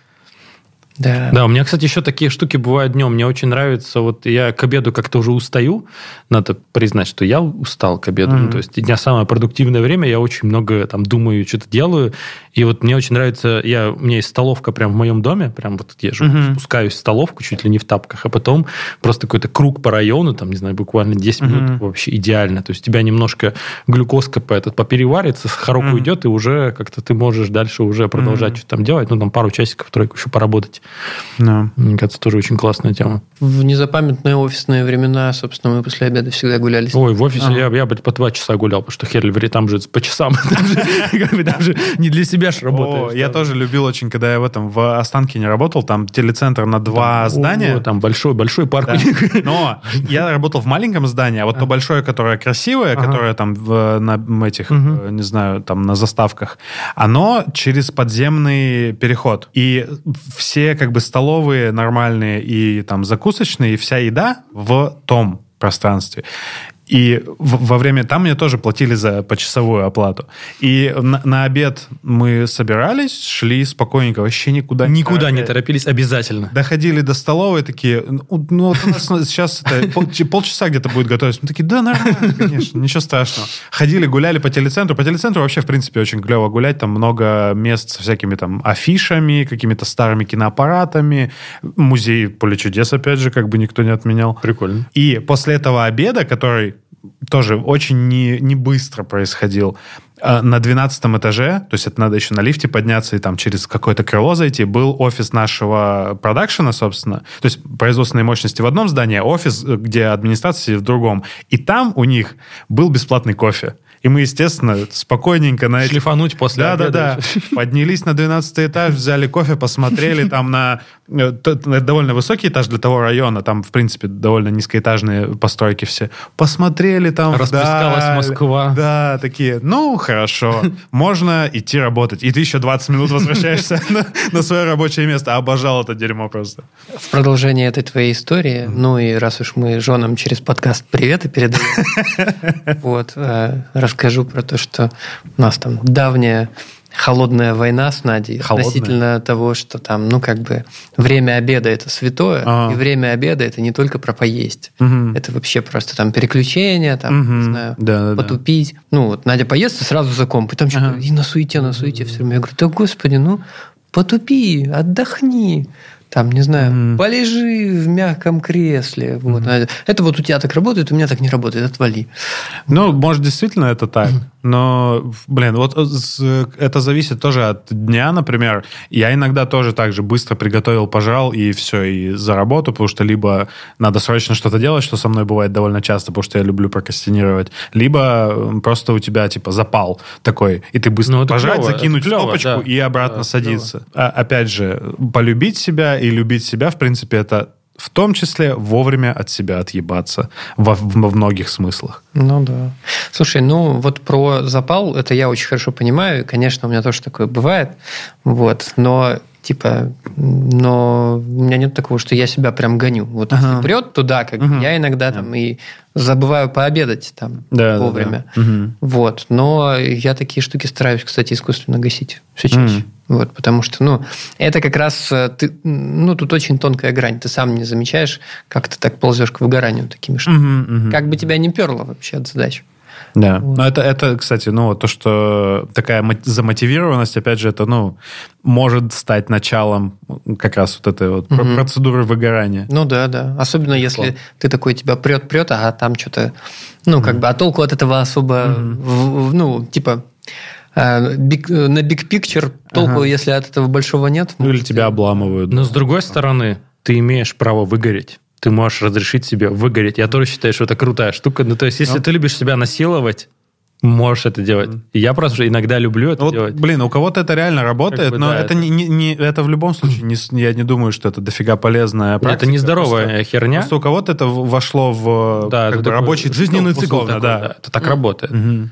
Да. Да, у меня, кстати, еще такие штуки бывают днем. Мне очень нравится, вот я к обеду как-то уже устаю. Надо признать, что я устал к обеду. Ну, то есть дня самое продуктивное время, я очень много там думаю, что-то делаю. И вот мне очень нравится, я, у меня есть столовка прямо в моем доме, прям вот я живу, Мгм. спускаюсь в столовку чуть ли не в тапках, а потом просто какой-то круг по району, там, не знаю, буквально 10 Мгм. минут вообще идеально. То есть у тебя немножко глюкозка по этот попереварится, сахарок Мгм. уйдет, и уже как-то ты можешь дальше уже продолжать Мгм. что-то там делать. Ну, там пару часиков, тройку еще поработать. Да. Мне кажется, тоже очень классная тема. В незапамятные офисные времена, собственно, мы после обеда всегда гуляли. Ой, в офисе Ага. я, я блядь, по два часа гулял, потому что хер ли ври, там же по часам. Там же не для себя О, работаешь. я тоже любил очень, когда я в этом в Останкине работал, там телецентр на два здания. Там большой, большой парк Да. у них. Но я работал в маленьком здании, а вот то большое, которое красивое, Ага. которое там в- на этих, э, не знаю, там на заставках, оно через подземный переход. И все как бы столовые нормальные и там закусочные, и вся еда в том пространстве. И во время там мне тоже платили за почасовую оплату. И на, на обед мы собирались, шли спокойненько, вообще никуда Никуда не торопясь. торопились, обязательно. Доходили до столовой, такие, ну, ну, вот у нас сейчас полчаса где-то будет готовиться. Мы такие, да, нормально, конечно, ничего страшного. Ходили, гуляли по телецентру. По телецентру вообще, в принципе, очень клево гулять. Там много мест со всякими там афишами, какими-то старыми киноаппаратами. Музей поле чудес, опять же, как бы никто не отменял. Прикольно. И после этого обеда, который тоже очень не, не быстро происходил, э, на 12 этаже, то есть это надо еще на лифте подняться и там через какое-то крыло зайти, был офис нашего продакшена, собственно. То есть производственные мощности в одном здании, а офис, где администрация в другом. И там у них был бесплатный кофе. И мы, естественно, спокойненько на эти Шлифануть после да, да, обеда. да. Поднялись на 12 этаж, взяли кофе, посмотрели там на... э, довольно высокий этаж для того района, там, в принципе, довольно низкоэтажные постройки все. Посмотрели там Расплескалась вдаль. Москва. Да, такие, ну, хорошо, можно идти работать. И ты еще 20 минут возвращаешься на, на свое рабочее место. Обожал это дерьмо просто. В продолжение этой твоей истории, ну и раз уж мы женам через подкаст приветы передаем, вот, э, расскажу про то, что у нас там давняя холодная война с Надей Холодная? относительно того, что там, ну, как бы, время обеда – это святое, Ага. и время обеда – это не только про поесть. Мгм. Это вообще просто там переключение, там, Мгм. не знаю, Да, да, да. потупить. Ну, вот Надя поест и сразу за комп, и там что-то и на суете, на суете все время. Я говорю, да господи, ну, потупи, отдохни. Там, не знаю, полежи в мягком кресле. Вот. А Это вот у тебя так работает, у меня так не работает, отвали. Ну, может, действительно это так. Но, блин, вот с- это зависит тоже от дня, например. Я иногда тоже так же быстро приготовил, пожрал, и все, и за работу, потому что либо надо срочно что-то делать, что со мной бывает довольно часто, потому что я люблю прокрастинировать, либо просто у тебя, типа, запал такой, и ты быстро Ну, это пожрать, клево, закинуть клево, кнопочку да. и обратно Да, садиться. А, опять же, полюбить себя и любить себя, в принципе, это в том числе вовремя от себя отъебаться во, во многих смыслах. Ну да. Слушай, ну вот про запал, это я очень хорошо понимаю. и, Конечно, у меня тоже такое бывает. Вот. Но типа, но у меня нет такого, что я себя прям гоню. Вот Ага. если прет туда, как бы, Мгм. я иногда там и забываю пообедать там Да, да, вовремя. да. Мгм. Вот. Но я такие штуки стараюсь, кстати, искусственно гасить все чаще. Мгм. Вот, потому что, ну, это как раз, э, ты, ну, тут очень тонкая грань. Ты сам не замечаешь, как ты так ползешь к выгоранию такими штуками. Мгм, мгм. Как бы тебя не перло вообще от задач. Да. Но это, это, кстати, ну, вот то, что такая мо- замотивированность, опять же, это, ну, может стать началом как раз вот этой вот Мгм. процедуры выгорания. Ну да, да. Особенно если Безусловно. ты такой тебя прет-прет, а там что-то, ну, как бы, а толку от этого особо, в- ну, типа, э, биг- э, на big picture толку, Ага. если от этого большого нет. Ну, или тебя обламывают. Но с другой стороны, ты имеешь право выгореть. Ты можешь разрешить себе выгореть. Я тоже считаю, что это крутая штука. Ну, то есть, если Ну. ты любишь себя насиловать, можешь это делать. И я просто иногда люблю это Вот, делать. блин, у кого-то это реально работает, Как бы, но да, это, это- Не, не- не- это в любом случае, не, я не думаю, что это дофига полезная практика. это нездоровая Просто- херня. Просто у кого-то это вошло в Да, как это бы, такой рабочий жизненный цикл условно, такой, да. да. Это так работает. Мгм.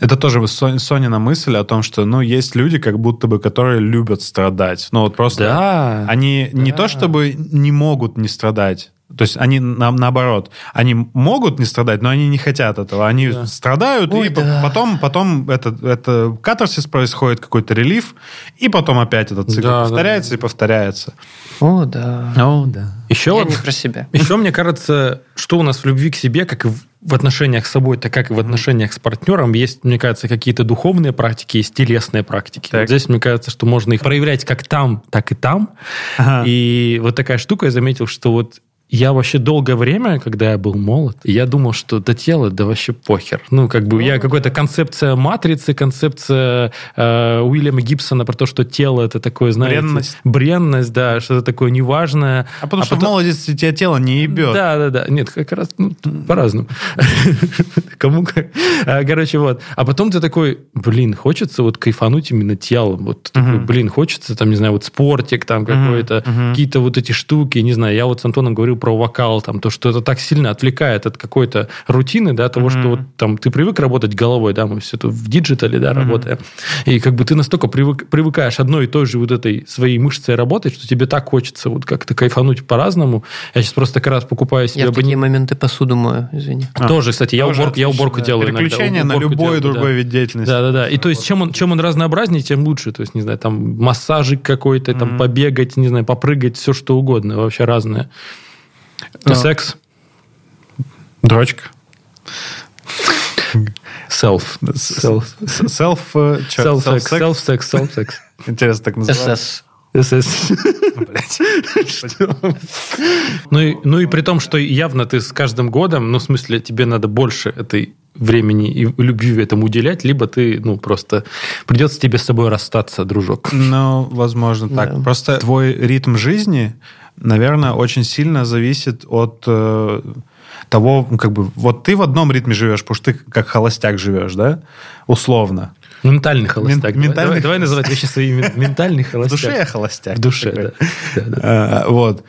Это тоже Со- Сонина мысль о том, что ну, есть люди, как будто бы, которые любят страдать. Ну, вот просто Да. они не то чтобы не могут не страдать, то есть они на- наоборот, они могут не страдать, но они не хотят этого. Они страдают, Ой, и да. потом, потом это, это катарсис происходит, какой-то релиф, и потом опять этот цикл Да, да, повторяется и повторяется. О, да. О, да. Еще Я вот не про себя. Еще, мне кажется, что у нас в любви к себе, как и в- в отношениях с собой, так как и в отношениях с партнером, есть, мне кажется, какие-то духовные практики, есть телесные практики. Так. Вот здесь, мне кажется, что можно их проявлять как там, так и там. Ага. И вот такая штука, я заметил, что вот я вообще долгое время, когда я был молод, я думал, что до тела, да вообще похер. Ну, как бы я какая-то концепция матрицы, концепция э, Уильяма Гибсона про то, что тело это такое, знаете... Бренность. Бренность, да, что-то такое неважное. А потому что потом- в молодости тебя тело не ебет. да, да, да. Нет, как раз ну, по-разному. Кому как. А, Короче, вот. А потом ты такой, блин, хочется вот кайфануть именно телом. Вот блин, хочется там, не знаю, вот спортик там какой-то, какие-то вот эти штуки, не знаю. Я вот с Антоном говорил про вокал, там, то, что это так сильно отвлекает от какой-то рутины, да, того, что вот там ты привык работать головой, да, мы все тут в диджитале, да, работаем. И как бы ты настолько привык- привыкаешь одной и той же вот этой своей мышцей работать, что тебе так хочется вот как-то кайфануть по-разному. Я сейчас просто как раз покупаю себе Я в такие моменты посуду мою, извини. Тоже, кстати, я, Тоже уборку, я отлично. уборку делаю иногда. Переключение на Уборку любой делаю, другой да. вид деятельности. Да, да, да. И то есть, чем он, чем он разнообразнее, тем лучше. То есть, не знаю, там массажик какой-то, там побегать, не знаю, попрыгать, все что угодно, вообще разное. А. Секс, Дрочка. self, self, self, sex, Self-sex? self, sex, self, sex. Интересно так называется. СС. SS. Блядь. Ну и, ну и при том, что явно ты с каждым годом, ну, в смысле, тебе надо больше этой времени и любви этому уделять, либо ты, ну, просто придется тебе с собой расстаться, дружок. Ну, возможно, так. Да. Просто твой ритм жизни, наверное, очень сильно зависит от э, того, как бы, вот ты в одном ритме живешь, потому что ты как холостяк живешь, да? Условно. Ментальный холостяк. Давай- ментальный давай, давай холостяк. называть вещи своими. Ментальный В холостяк. душе я холостяк. В душе, Такой. да. Да, да. Э, Вот.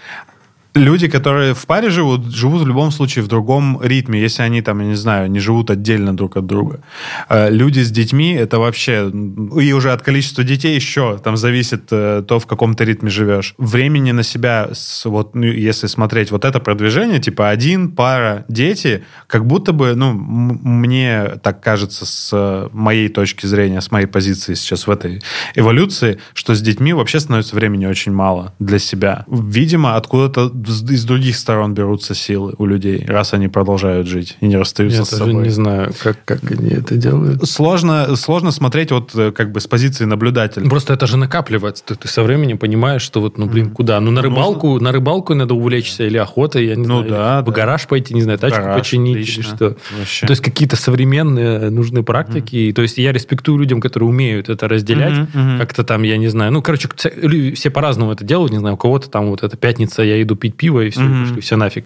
Люди, которые в паре живут, живут в любом случае в другом ритме, если они там, я не знаю, не живут отдельно друг от друга. Э, Люди с детьми, это вообще... И уже от количества детей еще там зависит э, то, в каком ты ритме живешь. Времени на себя, вот, ну, если смотреть вот это продвижение, типа один, пара, дети, как будто бы, ну, мне так кажется с э, моей точки зрения, с моей позиции сейчас в этой эволюции, что с детьми вообще становится времени очень мало для себя. Видимо, откуда-то из других сторон берутся силы у людей, раз они продолжают жить и не расстаются Я с собой. не знаю, как, как они это делают. Сложно, сложно смотреть вот э, как бы с позиции наблюдателя. Просто это же накапливается. Ты, ты со временем понимаешь, что вот, ну, блин, куда? Ну, на рыбалку, на рыбалку надо увлечься или охотой, я не Ну знаю. да, или да. В гараж пойти, не знаю, тачку Гараж, починить отлично. или что. Вообще. То есть какие-то современные нужные практики. И, То есть я респектую людям, которые умеют это разделять. Мгм. Как-то там, я не знаю. Ну, короче, все по-разному это делают. Не знаю, у кого-то там вот эта пятница, я иду пить пиво, и все, Мгм. пошли, все нафиг.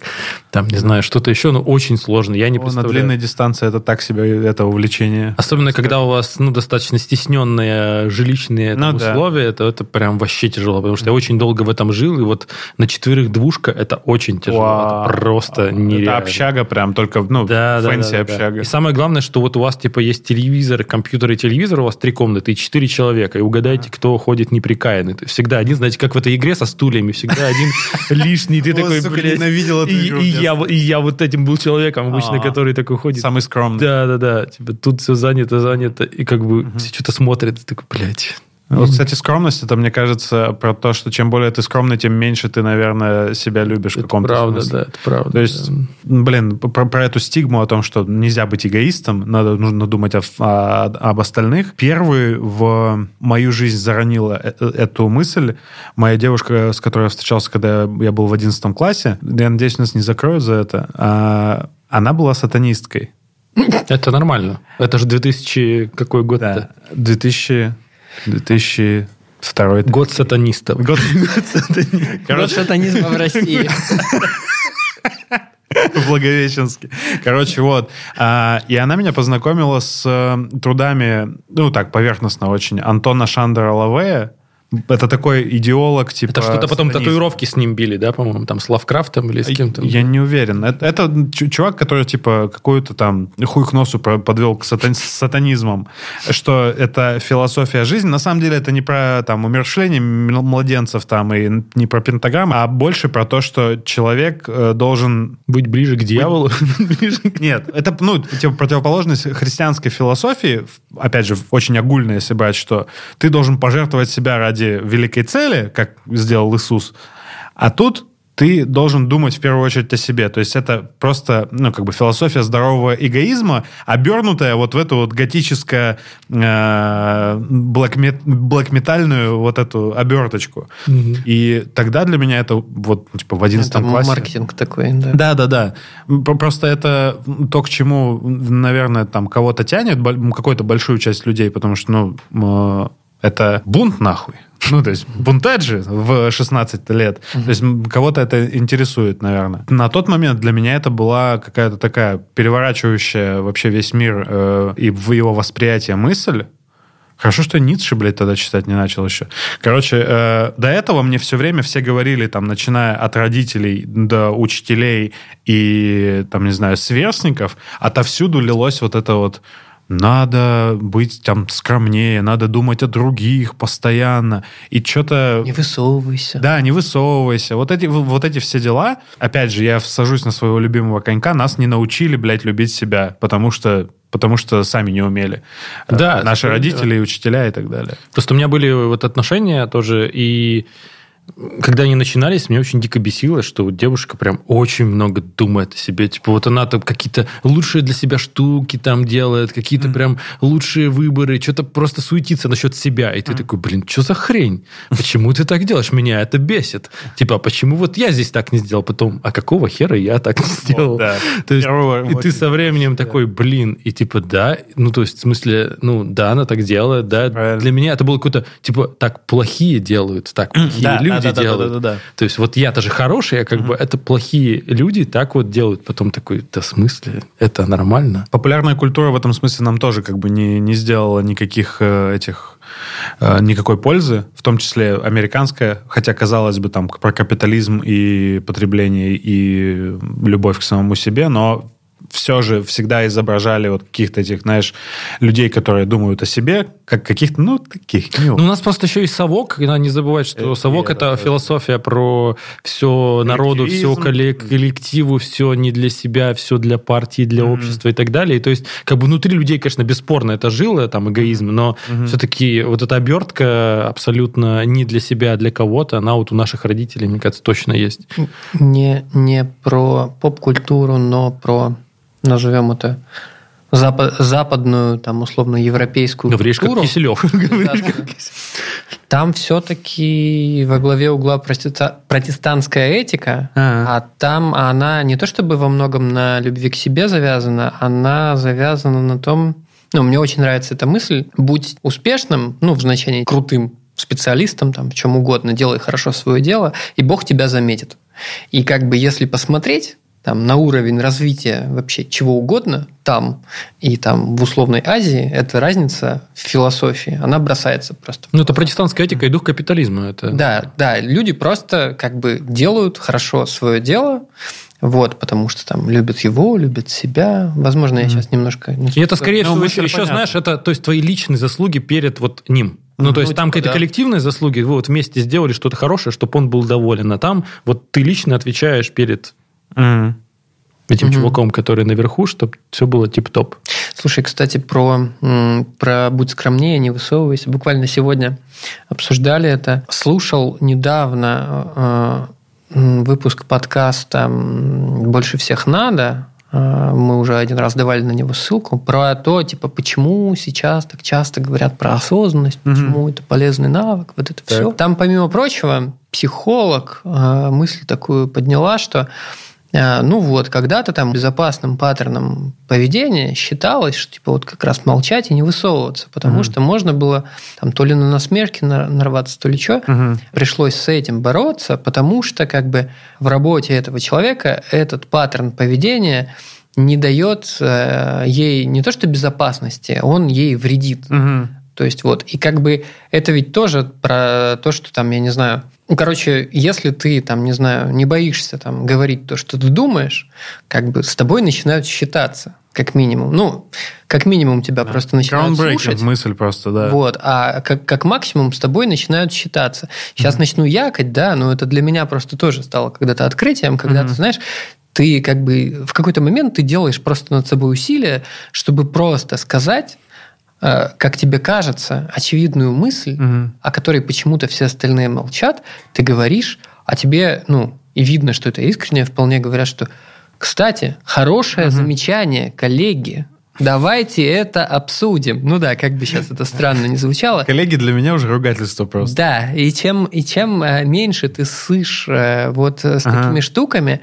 Там, не знаю, что-то еще, но очень сложно. Я не О, на представляю. длинной дистанции это так себе, это увлечение. Особенно, когда у вас ну, достаточно стесненные жилищные там, Ну да. условия, то это прям вообще тяжело, потому что я очень долго в этом жил, и вот на четверых двушка это очень тяжело. Вау. Это просто нереально. Это общага прям, только, ну, Да, да, fancy да, да, да. общага. И самое главное, что вот у вас типа есть телевизор, компьютер и телевизор, у вас три комнаты и четыре человека, и угадайте, кто ходит неприкаянный. Всегда один, знаете, как в этой игре со стульями, всегда один лишний. Ты Ой, такой, сука, блядь. ненавидел эту И игру, и я вот- и я вот этим был человеком обычно, А. который такой ходит. Самый скромный. Да, да, да. Типа тут все занято, занято. И как бы все что-то смотрят. И такой, блядь. Вот, кстати, скромность, это, мне кажется, про то, что чем более ты скромный, тем меньше ты, наверное, себя любишь в Это каком-то правда, смысле. да, это правда. То есть, да. блин, про, про эту стигму о том, что нельзя быть эгоистом, надо нужно думать о- о- об остальных. Первый в мою жизнь заронила э- э- эту мысль моя девушка, с которой я встречался, когда я был в 11 классе. Я надеюсь, нас не закроют за это. А, она была сатанисткой. Это нормально. Это же 2000... Какой год Да. 2000... 2002 Год сатанистов. Год. Вот сатанизма в России. в Благовещенске. Короче, вот. А, и она меня познакомила с э, трудами, ну, так, поверхностно очень, Антона Шандера Лавея. Это такой идеолог, типа... Это что-то потом сатанизма. татуировки с ним били, да, по-моему, там с Лавкрафтом или с кем-то? Я не уверен. Это, это ч- чувак, который, типа, какую-то там хуй к носу подвел к сатан- с сатанизмом, что это философия жизни. На самом деле это не про там умершление младенцев там и не про пентаграммы, а больше про то, что человек э, должен Быть ближе к дьяволу? Нет, это, ну, типа противоположность христианской философии, опять же, очень огульно, если брать, что ты должен пожертвовать себя ради великой цели, как сделал Иисус, а тут ты должен думать в первую очередь о себе. То есть это просто, ну, как бы философия здорового эгоизма, обернутая вот в эту вот готическое э, блэкмет- блэкметальную вот эту оберточку. И тогда для меня это вот, типа, в 11 Это классе... маркетинг такой, да. Да, да, да. П- Просто это то, к чему, наверное, там кого-то тянет, какую-то большую часть людей, потому что, ну, это бунт нахуй. Ну, то есть бунтать же в 16 лет. То есть кого-то это интересует, наверное. На тот момент для меня это была какая-то такая переворачивающая вообще весь мир э, и в его восприятие мысль, Хорошо, что Ницше, блядь, тогда читать не начал еще. Короче, э, до этого мне все время все говорили, там, начиная от родителей до учителей и, там, не знаю, сверстников, отовсюду лилось вот это вот надо быть там скромнее, надо думать о других постоянно. И что-то... Не высовывайся. Да, не высовывайся. Вот эти, вот эти все дела, опять же, я сажусь на своего любимого конька, нас не научили, блядь, любить себя, потому что потому что сами не умели. Да, Наши родители, учителя и так далее. Просто у меня были вот отношения тоже, и когда они начинались, мне очень дико бесило, что вот девушка прям очень много думает о себе. Типа вот она там какие-то лучшие для себя штуки там делает, какие-то прям лучшие выборы, что-то просто суетится насчет себя. И ты такой, блин, что за хрень? Почему ты так делаешь? Меня это бесит. Типа, а почему вот я здесь так не сделал? Потом, а какого хера я так не сделал? да. То есть, Первого и ты со временем такой, блин, и типа, да, ну, то есть, в смысле, ну, да, она так делает, да. Правильно. Для меня это было какое-то, типа, так плохие делают, так плохие Да, люди да, делают. да, да, да. То есть, вот я-то же хороший, а как бы это плохие люди так вот делают. Потом такой, да, в смысле, это нормально? Популярная культура в этом смысле нам тоже как бы не, не сделала никаких э, этих э, никакой пользы, в том числе американская, хотя, казалось бы, там про капитализм и потребление и любовь к самому себе, но все же всегда изображали вот каких-то этих, знаешь, людей, которые думают о себе, как каких-то, ну, таких. Ну, у нас просто еще есть совок, и надо не забывать, что Это совок это да. философия про все народу, все коллективу, все не для себя, все для партии, для Мгм. общества и так далее. И то есть, как бы внутри людей, конечно, бесспорно это жило, там, эгоизм, но Мгм. все-таки вот эта обертка абсолютно не для себя, а для кого-то, она вот у наших родителей, мне кажется, точно есть. Не, не про поп-культуру, но про, назовем это, запа- западную, там, условно, европейскую Говоришь, как культуру. Киселев. Да-да-да. Там все-таки во главе угла протеста- протестантская этика, А. а там она не то чтобы во многом на любви к себе завязана, она завязана на том, ну, мне очень нравится эта мысль, будь успешным, ну, в значении крутым специалистом, там, в чем угодно, делай хорошо свое дело, и Бог тебя заметит. И как бы если посмотреть там, на уровень развития вообще чего угодно там и там в условной Азии, эта разница в философии, она бросается просто. Ну, это протестантская этика и дух капитализма. Это... Да, да, люди просто как бы делают хорошо свое дело, вот, потому что там любят его, любят себя. Возможно, я сейчас немножко... не И это, скорее Ну, всего, еще, еще, знаешь, это то есть твои личные заслуги перед вот ним. Ну, то есть Ну, там типа, какие-то да. коллективные заслуги, вы вот вместе сделали что-то хорошее, чтобы он был доволен. А там вот ты лично отвечаешь перед Мгм. этим Мгм. чуваком, который наверху, чтобы все было тип-топ. Слушай, кстати, про, про «Будь скромнее, не высовывайся». Буквально сегодня обсуждали это. Слушал недавно э, м, выпуск подкаста «Больше всех надо». Э, Мы уже один раз давали на него ссылку. Про то, типа, почему сейчас так часто говорят про осознанность, почему это полезный навык, вот это все. Там, помимо прочего, психолог э, мысль такую подняла, что Ну вот, когда-то там безопасным паттерном поведения считалось, что типа вот как раз молчать и не высовываться, потому Мгм. что можно было там то ли на насмешки нар- нарваться, то ли что. Мгм. Пришлось с этим бороться, потому что как бы в работе этого человека этот паттерн поведения не дает э, ей не то что безопасности, он ей вредит. Мгм. То есть вот, и как бы это ведь тоже про то, что там, я не знаю, короче, если ты там, не знаю, не боишься там говорить то, что ты думаешь, как бы с тобой начинают считаться, как минимум. Ну, как минимум тебя просто начинают слушать. мысль просто, да. Вот, а как, как максимум с тобой начинают считаться. Сейчас начну якать, да, но это для меня просто тоже стало когда-то открытием, когда Мгм. ты знаешь, ты как бы в какой-то момент ты делаешь просто над собой усилия, чтобы просто сказать, как тебе кажется, очевидную мысль, Мгм. о которой почему-то все остальные молчат, ты говоришь, а тебе, ну, и видно, что это искренне, вполне говорят, что, кстати, хорошее замечание, коллеги, давайте это обсудим. Ну да, как бы сейчас это странно не звучало. Коллеги для меня уже ругательство просто. Да, и чем, и чем э, меньше ты сышь э, вот э, с Ага. такими штуками,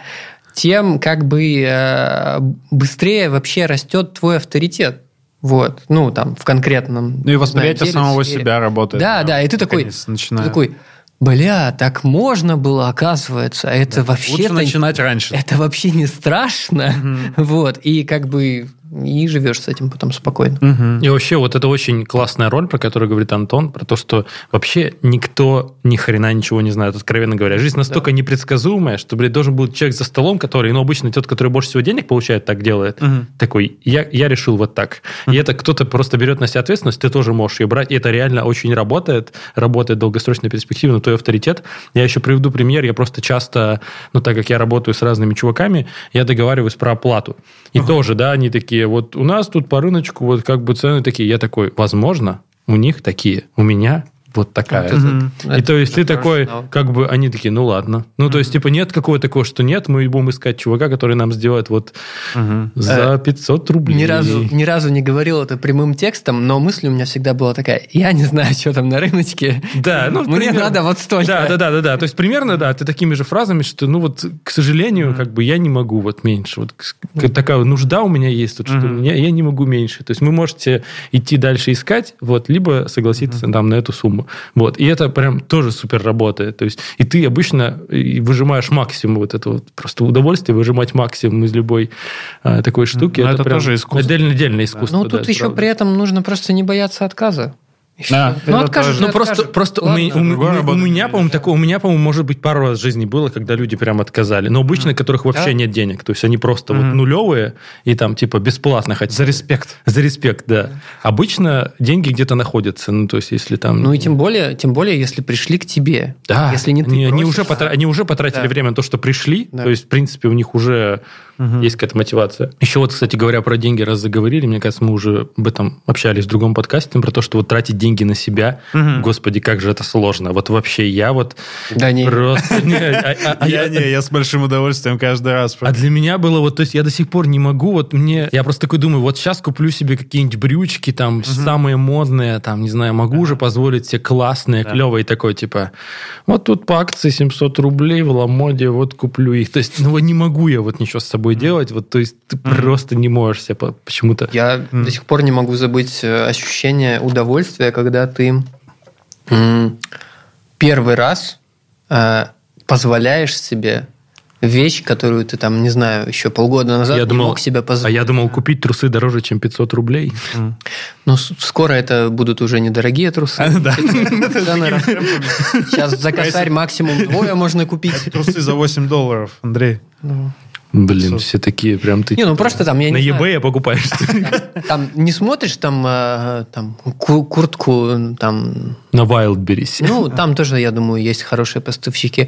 тем как бы э, быстрее вообще растет твой авторитет. Вот, ну, там, в конкретном... Ну и восприятие деле, самого сфере. себя работает. Да, прям да, и ты такой, наконец ты начинаю. такой, бля, так можно было, оказывается, а это вообще... Лучше начинать раньше. Это вообще не страшно. Вот, и как бы и живешь с этим потом спокойно. Мгм. И вообще вот это очень классная роль, про которую говорит Антон, про то, что вообще никто ни хрена ничего не знает, откровенно говоря. Жизнь настолько непредсказуемая, что, блядь, должен был человек за столом, который, ну, обычно тот, который больше всего денег получает, так делает, Мгм. такой, я, я решил вот так. И это кто-то просто берет на себя ответственность, ты тоже можешь ее брать, и это реально очень работает, работает в долгосрочной перспективе, но твой авторитет. Я еще приведу пример, я просто часто, ну, так как я работаю с разными чуваками, я договариваюсь про оплату. И тоже, да, они такие, вот у нас тут по рыночку вот как бы цены такие. Я такой, возможно, у них такие, у меня вот такая. Вот это-. И это то есть ты такой, навык. как бы, они такие, ну ладно. Ну, то есть, типа, нет какого такого, что нет, мы будем искать чувака, который нам сделает вот Мгм. за 500 рублей. Ни разу, ни разу не говорил это прямым текстом, но мысль у меня всегда была такая, я не знаю, что там на рыночке. Да, ну, Мне примерно. надо вот столько. Да, да, да, да, да. То есть примерно, да, ты такими же фразами, что, ну вот, к сожалению, как бы я не могу вот меньше. Вот к- такая нужда у меня есть, вот, что Мгм. я, я не могу меньше. То есть вы можете идти дальше искать, вот, либо согласиться там на эту сумму. Вот. И это прям тоже супер работает. То есть и ты обычно и выжимаешь максимум вот это вот просто удовольствие выжимать максимум из любой а, такой штуки. Ну, это прям тоже искусство. Отдельно, отдельное искусство. Ну, да, тут это еще правда. при этом нужно просто не бояться отказа. Да, Ну, тоже. Ну, просто, просто у, меня- у- у- у меня, не по-моему, такое, у меня, по-моему, может быть, пару раз в жизни было, когда люди прям отказали. Но обычно, у которых вообще Да. нет денег. То есть они просто вот Мгм. нулевые и там типа бесплатно хотят. За респект. За респект, да. Обычно деньги где-то находятся. Ну, то есть, если там... Ну и тем более, тем более, если пришли к тебе. Да, Если не ты они, они уже, потра- они уже потратили Да. время на то, что пришли. Да. То есть, в принципе, у них уже есть какая-то мотивация. Еще вот, кстати говоря, про деньги, раз заговорили, мне кажется, мы уже об этом общались в другом подкасте, про то, что вот тратить деньги на себя, Мгм. господи, как же это сложно. Вот вообще я вот Да не. просто... а- а- а я, не, я с большим удовольствием каждый раз. А для меня было вот, то есть я до сих пор не могу, вот мне, я просто такой думаю, вот сейчас куплю себе какие-нибудь брючки, там, самые модные, там, не знаю, могу уже позволить себе классные, клевые, такой, типа, вот тут по акции 700 рублей в Ламоде, вот куплю их. То есть, ну, вот не могу я вот ничего с собой делать, вот, то есть ты просто не можешь себе по- почему-то... Я до сих пор не могу забыть э, ощущение удовольствия, когда ты первый раз э, позволяешь себе вещь, которую ты там, не знаю, еще полгода назад Я не думал- мог себе А позволить. я думал, купить трусы дороже, чем 500 рублей. Ну, с- скоро это будут уже недорогие трусы. Да. Растут. Сейчас за косарь максимум двое можно купить. Трусы за 8 долларов, Андрей. Блин, все такие прям ты... Не, ну просто там, я На знаю, eBay покупаешь. там не смотришь там, э, там ку- куртку, там На Wildberries. Ну, там тоже, я думаю, есть хорошие поставщики.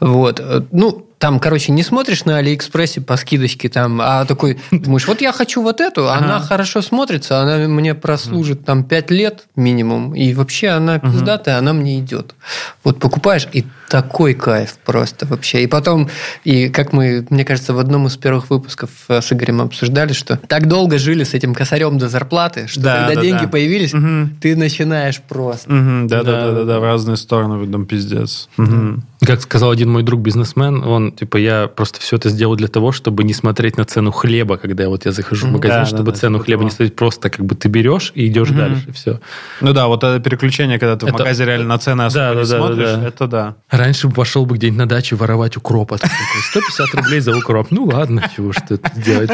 Вот. Э, Ну, там, короче, не смотришь на Алиэкспрессе по скидочке, там, а такой думаешь, вот я хочу вот эту, она хорошо смотрится, она мне прослужит там 5 лет минимум, и вообще она пиздатая, она мне идет. Вот покупаешь, и такой кайф просто вообще. И потом, и как мы, мне кажется, в одном из первых выпусков э, с Игорем обсуждали, что так долго жили с этим косарем до зарплаты, что Да, когда да, деньги да. появились, Мгм. ты начинаешь просто. Да, да, Да, да, да, да, в разные стороны, видом пиздец. Мгм. Как сказал один мой друг бизнесмен, он, типа, я просто все это сделал для того, чтобы не смотреть на цену хлеба, когда вот я захожу в магазин, Да, чтобы да, да, цену хлеба не того. смотреть просто, как бы ты берешь и идешь Мгм. дальше, все. Ну да, вот это переключение, когда ты в Это- магазе реально на цены особо Да, не да, смотришь, да, да. это да. Раньше бы пошел бы где-нибудь на дачу воровать укроп. а тут такой, 150 рублей за укроп. Ну ладно, чего ж тут делать.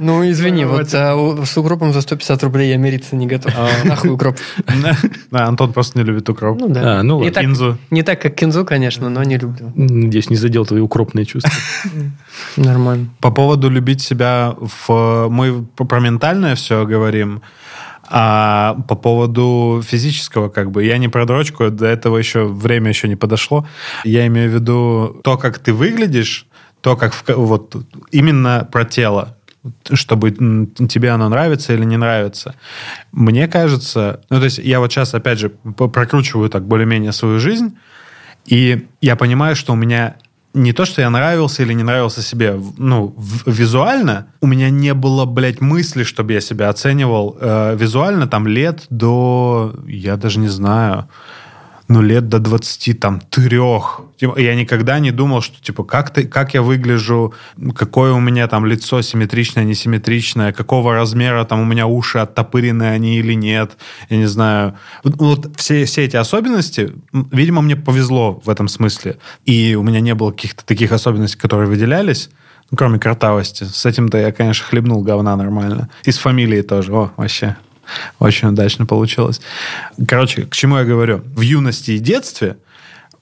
Ну, извини, вот а, с укропом за 150 рублей я мириться не готов. Нахуй укроп. Да, Антон просто не любит укроп. Ну да. А, ну не, Кинзу. не так, как кинзу, конечно, но не люблю. Надеюсь, не задел твои укропные чувства. Нормально. По поводу любить себя, в... мы про ментальное все говорим, а по поводу физического, как бы, я не про дрочку, до этого еще время еще не подошло. Я имею в виду то, как ты выглядишь, то, как в- вот именно про тело, чтобы тебе оно нравится или не нравится. Мне кажется, ну, то есть я вот сейчас, опять же, прокручиваю так более-менее свою жизнь, и я понимаю, что у меня не то, что я нравился или не нравился себе, ну, визуально, у меня не было, блядь, мысли, чтобы я себя оценивал э, визуально, там, лет до, я даже не знаю, ну, лет до 20, там, трех. Типа, Я никогда не думал, что, типа, как, ты, как я выгляжу, какое у меня там лицо симметричное, несимметричное, какого размера там у меня уши оттопырены они или нет, я не знаю. Вот, все, все эти особенности, видимо, мне повезло в этом смысле. И у меня не было каких-то таких особенностей, которые выделялись, кроме картавости. С этим-то я, конечно, хлебнул говна нормально. И с фамилией тоже. О, вообще. Очень удачно получилось. Короче, к чему я говорю? В юности и детстве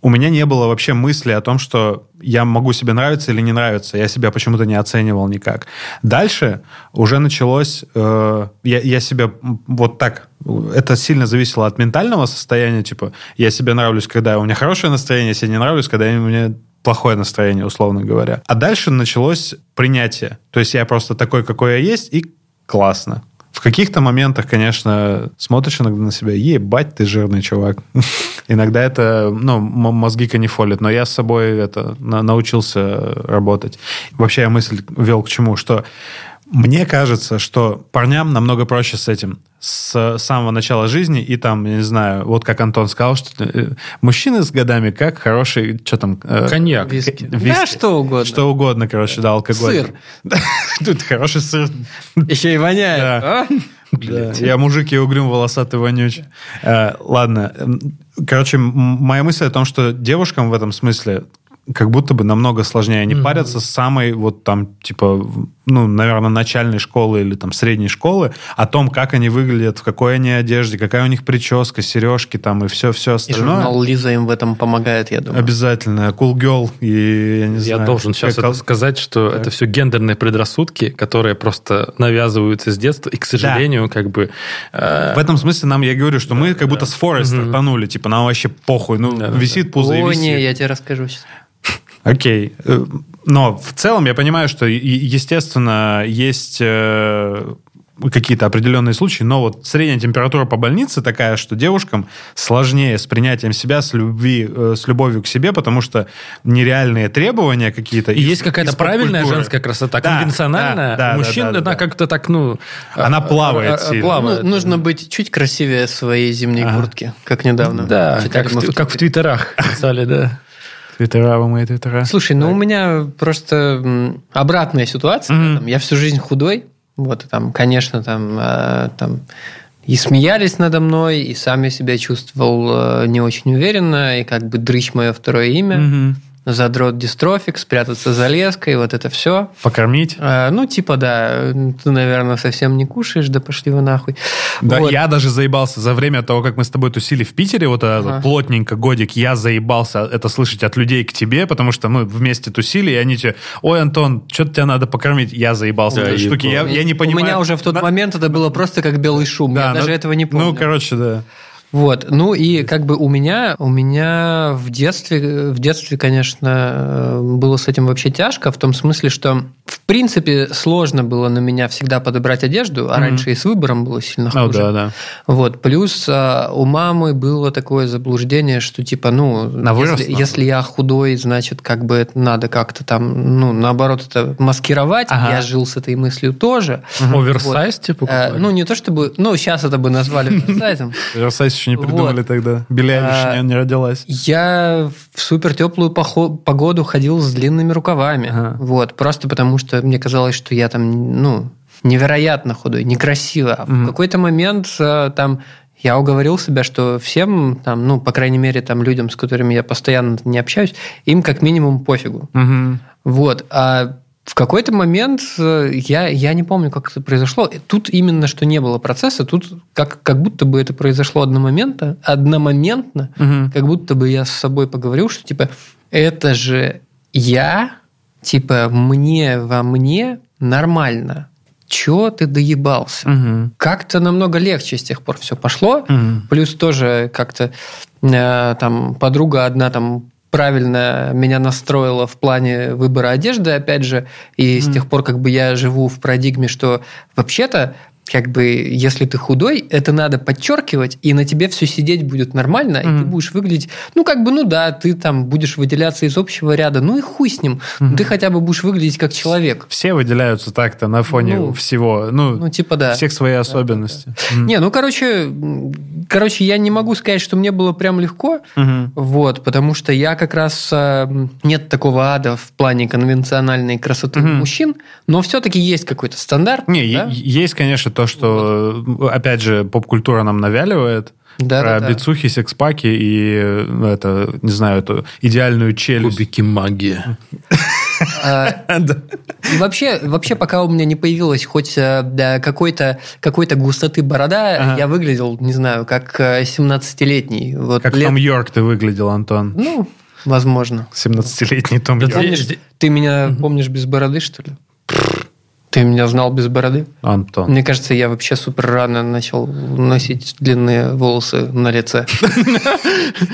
у меня не было вообще мысли о том, что я могу себе нравиться или не нравиться. Я себя почему-то не оценивал никак. Дальше уже началось... э, я, я себя вот так... Это сильно зависело от ментального состояния. Типа, я себе нравлюсь, когда у меня хорошее настроение, я себе не нравлюсь, когда у меня плохое настроение, условно говоря. А дальше началось принятие. То есть я просто такой, какой я есть, и классно. В каких-то моментах, конечно, смотришь иногда на себя, ебать, ты жирный чувак. Иногда это, ну, мозги канифолят, но я с собой это на- научился работать. Вообще я мысль вел к чему, что мне кажется, что парням намного проще с этим с самого начала жизни, и там, я не знаю, вот как Антон сказал, что э, мужчины с годами как хороший, что там... э, Коньяк. Виски. виски. Да, что угодно. Что угодно, короче, да, алкоголь. Сыр. Тут хороший сыр. Еще и воняет. Да. а? Да, Я мужик, я угрюм, волосатый, вонючий. Э, Ладно. Короче, моя мысль о том, что девушкам в этом смысле как будто бы намного сложнее. Они Мгм. парятся с самой вот там, типа, ну, наверное, начальной школы или там средней школы о том, как они выглядят, в какой они одежде, какая у них прическа, сережки там и все-все И остальное. журнал Лиза им в этом помогает, я думаю. Обязательно. Cool Girl и, я не Я знаю... должен сейчас как- это сказать, что это все гендерные предрассудки, которые просто навязываются с детства, и, к сожалению, как бы... э, В этом смысле нам, я говорю, что мы как будто с Форест Мгм. стартанули, типа, нам вообще похуй, ну, Да-да-да. висит пузо и О, висит. не, я тебе расскажу сейчас. Окей. Э, Но в целом я понимаю, что, естественно, есть э, какие-то определенные случаи, но вот средняя температура по больнице такая, что девушкам сложнее с принятием себя, с, любви, э, с любовью к себе, потому что нереальные требования какие-то. И из- есть какая-то правильная поп-культуры. женская красота, Да, конвенциональная. да, да, У мужчин да, да, она да. как-то так, ну... Она э, плавает э, сильно. плавает. Ну, нужно быть чуть красивее своей зимней Ага. куртки, как недавно. Да, как в как в твиттерах писали, да. Твиттера, вы мои твиттера. Слушай, ну у меня просто обратная ситуация. Мгм. Там, Я всю жизнь худой. Вот, и там, конечно, там, э, там и смеялись надо мной, и сам я себя чувствовал э, не очень уверенно, и как бы дрыщ мое второе имя. Мгм. Задрот дистрофик, спрятаться за леской, вот это все. Покормить. ну, типа, да, ты, наверное, совсем не кушаешь, да пошли вы нахуй. Да, Вот. я даже заебался за время того, как мы с тобой тусили в Питере, вот этот Ага. плотненько годик, я заебался это слышать от людей к тебе, потому что мы вместе тусили, и они тебе, ой, Антон, что-то тебе надо покормить. Я заебался Да, этой штуки. Я, я не понимаю. У меня уже в тот На- момент это было просто как белый шум. Да, я даже ну- этого не помню. Ну, короче, да. Вот, ну и как бы у меня, у меня в детстве, в детстве, конечно, э, было с этим вообще тяжко, в том смысле, что в принципе сложно было на меня всегда подобрать одежду, а Мгм. раньше и с выбором было сильно Ну, хуже. да, да. Вот, плюс а, у мамы было такое заблуждение, что типа, ну, На если, если я худой, значит, как бы это надо как-то там, ну, наоборот, это маскировать. Ага. Я жил с этой мыслью тоже. Оверсайз, типа? Э, покупали? ну, не то чтобы, ну, сейчас это бы назвали оверсайзом. Оверсайз еще не Вот. придумали тогда. Айлиш А, не, родилась. Я в супер теплую погоду ходил с длинными рукавами. Вот, просто потому что мне казалось, что я там, ну, невероятно худой, некрасиво. А Мгм. в какой-то момент э, там я уговорил себя, что всем, там, ну, по крайней мере, там, людям, с которыми я постоянно не общаюсь, им как минимум пофигу. Мгм. Вот. А в какой-то момент э, я, я не помню, как это произошло. Тут именно что не было процесса, тут как, как будто бы это произошло одномоментно, одномоментно, Мгм. как будто бы я с собой поговорил, что типа это же я, типа мне во мне нормально. Чё ты доебался? Мгм. Как-то намного легче с тех пор все пошло. Мгм. Плюс тоже как-то э, там подруга одна там правильно меня настроила в плане выбора одежды, опять же, и с тех пор как бы я живу в парадигме, что вообще-то как бы, если ты худой, это надо подчеркивать, и на тебе все сидеть будет нормально, и ты будешь выглядеть, ну, как бы, ну да, ты там будешь выделяться из общего ряда, ну и хуй с ним, Мгм. ты хотя бы будешь выглядеть как человек. Все выделяются так-то на фоне Ну, всего. Ну, Ну, типа да. всех свои особенности. Мгм. Не, ну, короче, короче, я не могу сказать, что мне было прям легко, Мгм. Вот, потому что я как раз э, нет такого ада в плане конвенциональной красоты Мгм. мужчин, но все-таки есть какой-то стандарт. Не, да? есть, конечно, то, что, опять же, поп-культура нам навяливает. Да, про да, да. бицухи, секс-паки и, э, это, не знаю, эту идеальную челюсть. Кубики магии. А, И вообще, вообще, пока у меня не появилась хоть э, да, какой-то какой-то густоты борода, я выглядел, не знаю, как э, 17-летний. Вот Как Том Йорк ты выглядел, Антон. Ну, возможно. 17-летний Том Да Йорк. ты меня помнишь без бороды, что ли? Ты меня знал без бороды? Антон. Мне кажется, я вообще супер рано начал носить длинные волосы на лице.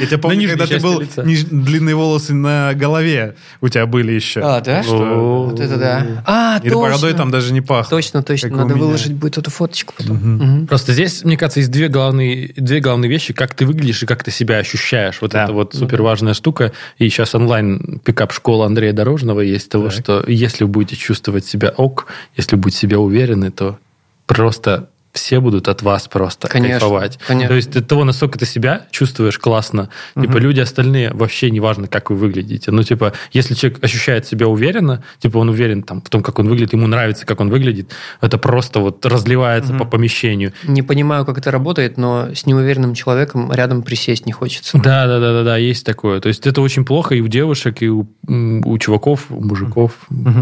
Я тебя помню, когда ты был, длинные волосы на голове у тебя были еще. А, да? Что? Вот это да. А, точно. бородой там даже не пахло. Точно, точно. Надо выложить будет эту фоточку потом. Просто здесь, мне кажется, есть две главные, две главные вещи, как ты выглядишь и как ты себя ощущаешь. Вот это вот супер важная штука. И сейчас онлайн пикап школа Андрея Дорожного есть того, что если вы будете чувствовать себя ок, если вы будете себя уверены, то просто все будут от вас просто Конечно, кайфовать. конечно. То есть от того, насколько ты себя чувствуешь классно, типа люди остальные вообще не важно, как вы выглядите. Ну, типа, если человек ощущает себя уверенно, типа он уверен там, в том, как он выглядит, ему нравится, как он выглядит, это просто вот разливается по помещению. Не понимаю, как это работает, но с неуверенным человеком рядом присесть не хочется. Да, да, да, да, да, есть такое. То есть это очень плохо и у девушек, и у, у чуваков, у мужиков,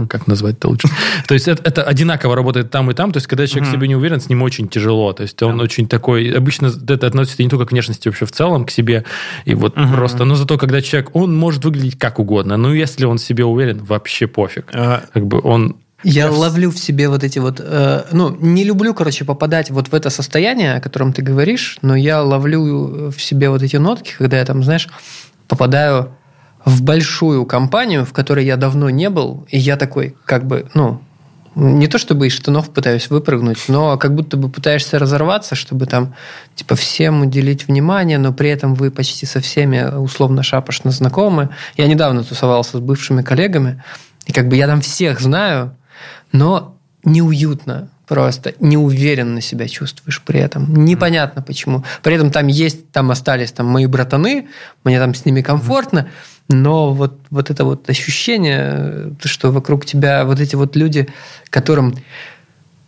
как назвать-то лучше. То есть это, это одинаково работает там и там. То есть когда человек себе не уверен, с ним очень тяжело. То есть он очень такой... Обычно это относится не только к внешности вообще в целом, к себе. И вот просто... Но зато когда человек, он может выглядеть как угодно. Но если он в себе уверен, вообще пофиг. А, Как бы он... Я ловлю в себе вот эти вот... э, ну, не люблю, короче, попадать вот в это состояние, о котором ты говоришь, но я ловлю в себе вот эти нотки, когда я там, знаешь, попадаю в большую компанию, в которой я давно не был, и я такой, как бы, ну, не то чтобы из штанов пытаюсь выпрыгнуть, но как будто бы пытаешься разорваться, чтобы там, типа, всем уделить внимание, но при этом вы почти со всеми условно шапошно знакомы. Я недавно тусовался с бывшими коллегами, и как бы я там всех знаю, но неуютно просто, неуверенно себя чувствуешь при этом. Непонятно почему. При этом там есть, там остались там мои братаны, мне там с ними комфортно, но вот, вот это вот ощущение, что вокруг тебя вот эти вот люди, которым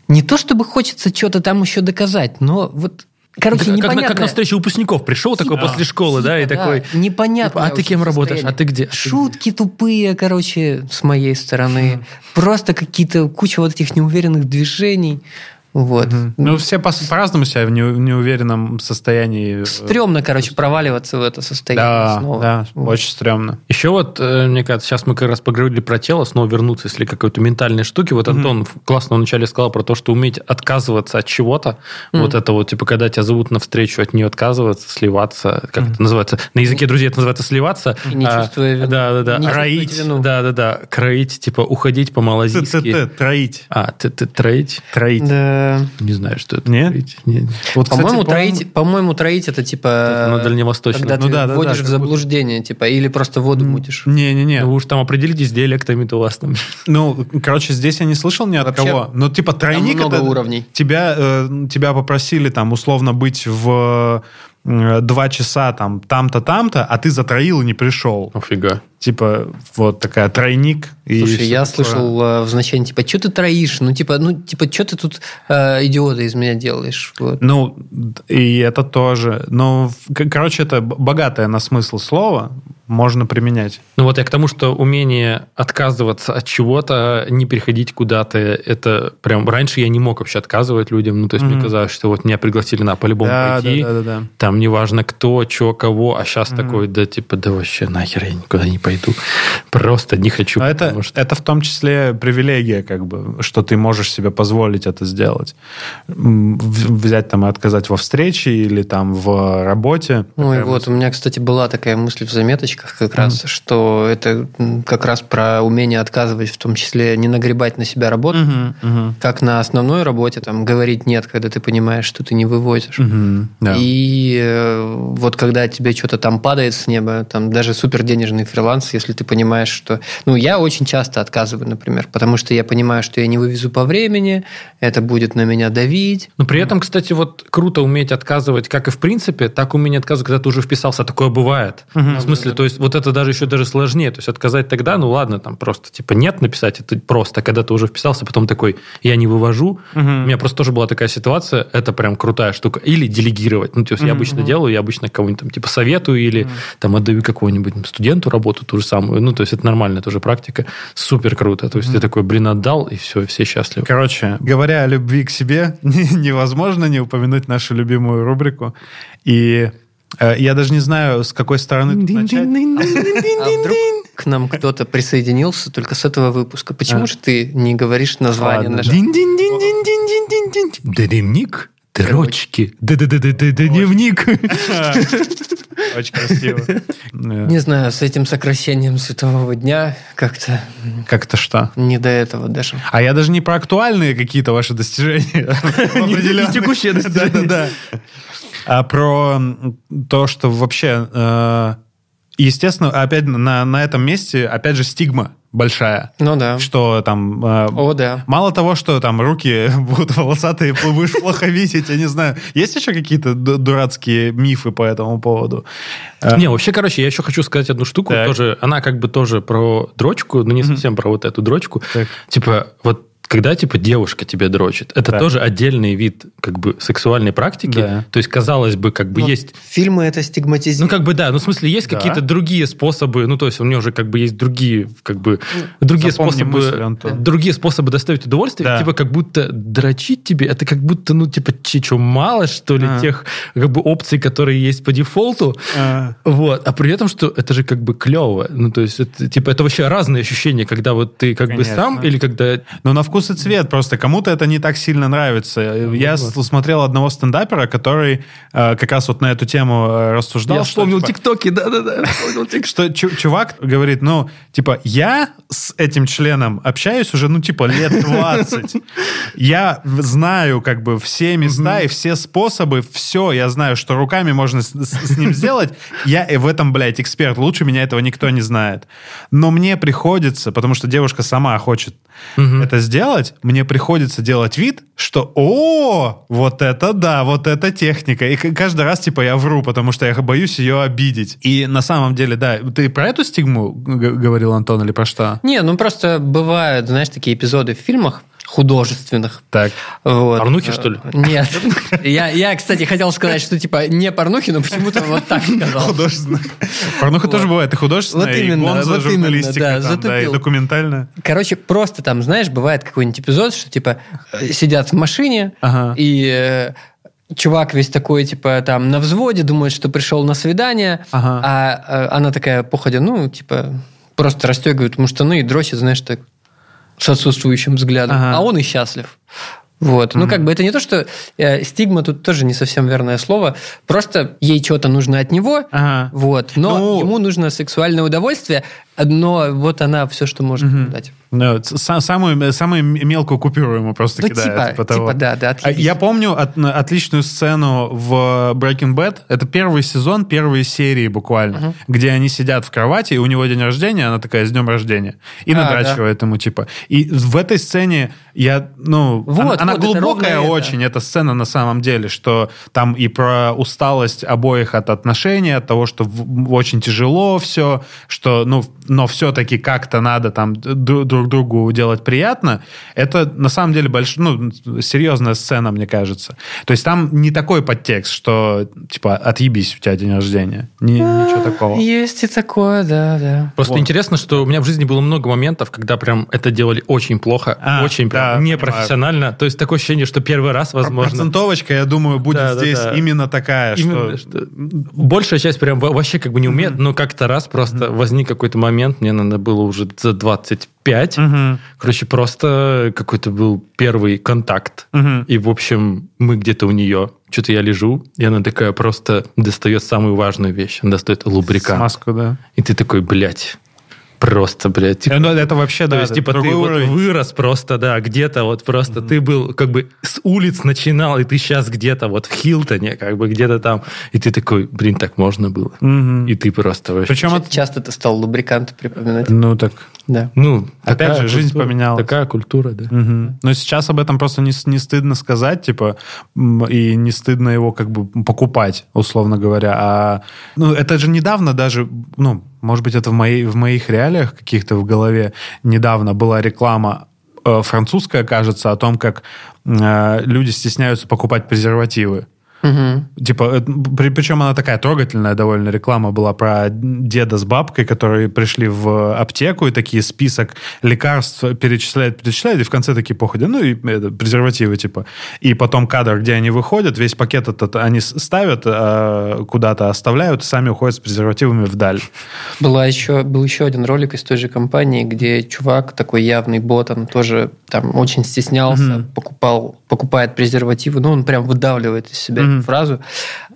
не то чтобы хочется что-то там еще доказать, но вот, короче, как, непонятно. как на встречу выпускников пришел такой после школы, да, и Типа, такой... непонятно. типа, а ты кем работаешь? А ты где? Шутки тупые, короче, с моей стороны. Просто какие-то куча вот этих неуверенных движений. Вот. Ну, все по- по-разному себя в не- в неуверенном состоянии. э, Стремно, короче, проваливаться в это состояние Да, снова. да, Вот. очень стрёмно. Еще вот, э, мне кажется, сейчас мы как раз поговорили про тело, снова вернуться, если какой-то ментальной штуки. Вот Антон классно вначале сказал про то, что уметь отказываться от чего-то. Вот это вот, типа, когда тебя зовут на встречу, от нее отказываться, сливаться, как это называется? На языке друзей это называется сливаться. И не А, чувствуя вину. Да, да, да. Не Роить. Да, да, да. Кроить, типа, уходить Т-т-т, по-малазийски. троить. А, троить? Троить. Да. Не знаю, что это. Нет? Троить. Нет. Вот, По-моему, по-моему, троить, по-моему, троить это типа... Это на дальневосточном. Когда Ну ты да, да, вводишь да, в как будто- заблуждение, типа, или просто воду мутишь. Не-не-не. Ну, вы уж там определитесь с диалектами-то у вас там. Ну, короче, здесь я не слышал ни от Вообще, кого. Но типа тройник много это уровней. Тебя, э, тебя попросили там условно быть в два часа там там-то, там-то, а ты затроил и не пришел. Офига. Типа вот такая тройник. и Слушай, всё я такое. слышал э, в значении, типа, что ты троишь? Ну, типа, ну, типа, что ты тут э, идиота из меня делаешь? Вот. Ну, и это тоже. Но, к- короче, это богатое на смысл слово, можно применять. Ну вот я к тому, что умение отказываться от чего-то, не переходить куда-то, это прям... Раньше я не мог вообще отказывать людям, ну то есть мне казалось, что вот меня пригласили на по-любому Да, пойти, да, да, да, да. там неважно кто, что, кого, а сейчас такой, да типа, да вообще нахер я никуда не пойду, просто не хочу, Но это, что... это в том числе привилегия, как бы, что ты можешь себе позволить это сделать. Взять там и отказать во встрече или там в работе. Ой, Такая вот, у меня, кстати, была такая мысль в заметочках как раз, что это как раз про умение отказывать, в том числе не нагребать на себя работу, мгм, как на основной работе, там, говорить «нет», когда ты понимаешь, что ты не вывозишь. мгм, да. И э, вот когда тебе что-то там падает с неба, там даже суперденежный фриланс, если ты понимаешь, что... Ну, я очень часто отказываю, например, потому что я понимаю, что я не вывезу по времени, это будет на меня давить. Но при этом, кстати, вот круто уметь отказывать, как и в принципе, так умение отказывать, когда ты уже вписался, такое бывает. В смысле, то есть вот это даже еще даже сложнее. То есть отказать тогда, ну ладно, там просто типа нет написать, это просто, когда ты уже вписался, потом такой, я не вывожу. У меня просто тоже была такая ситуация, это прям крутая штука. Или делегировать. Ну, то есть я обычно делаю, я обычно кого-нибудь там типа советую или там отдаю какому-нибудь студенту работу ту же самую. Ну, то есть это нормальная тоже практика. Супер круто. То есть ты такой, блин, отдал, и все, все счастливы. Короче, говоря о любви к себе, невозможно не упомянуть нашу любимую рубрику. И я даже не знаю, с какой стороны тут начать. А вдруг к нам кто-то присоединился только с этого выпуска? Почему же ты не говоришь название? Дневник дрочки. Дневник. Очень красиво. Э, Не знаю, с этим сокращением светового дня как-то Как-то что? не до этого даже. А я даже не про актуальные какие-то ваши достижения. Определенные. текущие достижения. Да-да-да. А про то, что вообще э, естественно, опять на, на этом месте, опять же, стигма большая. Ну да. Что там... э, О, да. Мало того, что там руки будут волосатые, будешь плохо видеть, я не знаю. Есть еще какие-то ду- дурацкие мифы по этому поводу? Э, Не, вообще, короче, я еще хочу сказать одну штуку. Так. Тоже, она как бы тоже про дрочку, но не совсем про вот эту дрочку. Так. Типа, вот когда типа девушка тебе дрочит, это Да. тоже отдельный вид как бы сексуальной практики. Да. То есть, казалось бы, как бы Ну, есть... Фильмы это Ну, стигматизируют. как бы да, ну, в смысле, есть Да. какие-то другие способы, ну, то есть, у меня уже как бы есть другие, как бы, другие запомни способы, мысль, Антон. другие способы доставить удовольствие, Да. типа, как будто дрочить тебе, это как будто, ну, типа, чичо мало, что ли, А. тех, как бы, опций, которые есть по дефолту, э, вот, а при этом, что это же как бы клево. Ну, то есть, это, типа, это вообще разные ощущения, когда вот ты как бы Конечно. сам, или когда... Ну, на вкус и цвет просто. Кому-то это не так сильно нравится. Я с- смотрел одного стендапера, который э, как раз вот на эту тему э, рассуждал. Я что, вспомнил типа, ТикТоки, да-да-да, что чу- чувак говорит, ну, типа, я с этим членом общаюсь уже, ну, типа, лет 20. Я знаю, как бы, все места и все способы, все, я знаю, что руками можно с, ним сделать. Я в этом, блядь, эксперт. Лучше меня этого никто не знает. Но мне приходится, потому что девушка сама хочет это сделать, мне приходится делать вид, что о, вот это да, вот это техника. И каждый раз, типа, я вру, потому что я боюсь ее обидеть. И на самом деле, да, ты про эту стигму говорил, Антон, или про что? Не, ну просто бывают, знаешь, такие эпизоды в фильмах художественных. Так. Вот. Порнухи, что ли? Нет. Я, я, кстати, хотел сказать, что типа не порнухи, но почему-то вот так сказал. Художественно. Порнуха тоже бывает и художественная, Вот и именно, гонза, вот именно, журналистика, да, там, да, и документальная. Короче, просто там, знаешь, бывает какой-нибудь эпизод, что типа э, сидят в машине, Ага. и э, чувак весь такой, типа, там, на взводе, думает, что пришел на свидание, Ага. а э, она такая, походя, ну, типа, просто расстегивает ему штаны и дросит, знаешь, так, с отсутствующим взглядом. Ага. А он и счастлив. Вот. Ну, как бы это не то, что э, стигма тут тоже не совсем верное слово. Просто ей что-то нужно от него, Ага. вот. Но Ну- ему нужно сексуальное удовольствие, но вот она все, что может ему дать. Самую, самую мелкую купюру ему просто Ну, кидает. типа, типа того. типа, да, да, А. Я помню от- отличную сцену в Breaking Bad. Это первый сезон, первые серии буквально, где они сидят в кровати, и у него день рождения, она такая, с днем рождения. И А, надрачивает ему, типа. И в этой сцене я, ну, Вот, она, она вот, это глубокая это. очень, эта сцена на самом деле, что там и про усталость обоих от отношений, от того, что в- очень тяжело все, что, ну, но все-таки как-то надо там дру- друг другу делать приятно. Это на самом деле больш... ну, серьезная сцена, мне кажется. То есть там не такой подтекст, что типа отъебись, у тебя день рождения. Ни- ничего такого. Есть и такое, да, да. Просто Вот. интересно, что у меня в жизни было много моментов, когда прям это делали очень плохо, А, очень да, прям понимаю. непрофессионально. То есть такое ощущение, что первый раз, возможно... Процентовочка, я думаю, будет Да, да, здесь да. именно такая, Именно, что... что большая часть прям во- вообще как бы не умеет, но как-то раз просто возник какой-то момент, мне надо было уже за 25. Мгм. Короче, просто какой-то был первый контакт. Мгм. И, в общем, мы где-то у нее. Что-то я лежу, и она такая просто достает самую важную вещь. Она достает лубрикант. Смазку, да. И ты такой, блядь, просто, блядь. типа, Э, ну, это вообще, то да, есть, это типа, ты вот вырос просто, да, где-то вот просто, ты был как бы с улиц начинал, и ты сейчас где-то вот в Хилтоне, как бы где-то там, и ты такой, блин, так можно было. Мгм. И ты просто вообще... Причем это... Часто ты стал лубриканты припоминать. Ну, так... Да. Ну, Опять такая же, жизнь культура, поменялась. Такая культура, да. Мгм. Но сейчас об этом просто не, не стыдно сказать, типа, и не стыдно его как бы покупать, условно говоря. А, ну, это же недавно даже, ну, может быть, это в, моей, в моих реалиях каких-то в голове недавно была реклама э, французская, кажется, о том, как э, люди стесняются покупать презервативы. Мгм. Типа, э, при- причем она такая трогательная довольно реклама была про деда с бабкой, которые пришли в аптеку и такие список лекарств перечисляют, перечисляют, и в конце такие походи, ну и это, презервативы типа. И потом кадр, где они выходят, весь пакет этот они ставят э, куда-то, оставляют, и сами уходят с презервативами вдаль. Была еще, был еще один ролик из той же компании, где чувак, такой явный ботан, тоже там очень стеснялся, покупал, покупает презервативы, ну, он прям выдавливает из себя эту фразу.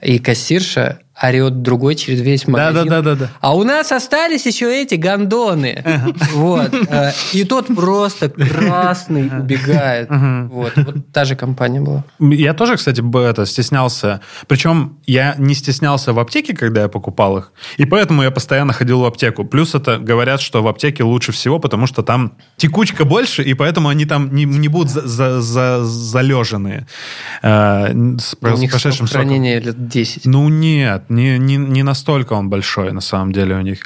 И кассирша орет другой через весь магазин. Да-да-да-да-да. А у нас остались еще эти гондоны. Вот. Э, И тот просто красный убегает. Вот. Вот та же компания была. Я тоже, кстати, бы это стеснялся. Причем я не стеснялся в аптеке, когда я покупал их, и поэтому я постоянно ходил в аптеку. Плюс это говорят, что в аптеке лучше всего, потому что там текучка больше, и поэтому они там не, не будут за, за, за- залеженные э, с, У с них прошедшим срок сроком. лет 10. Ну нет, не, не, не настолько он большой на самом деле у них.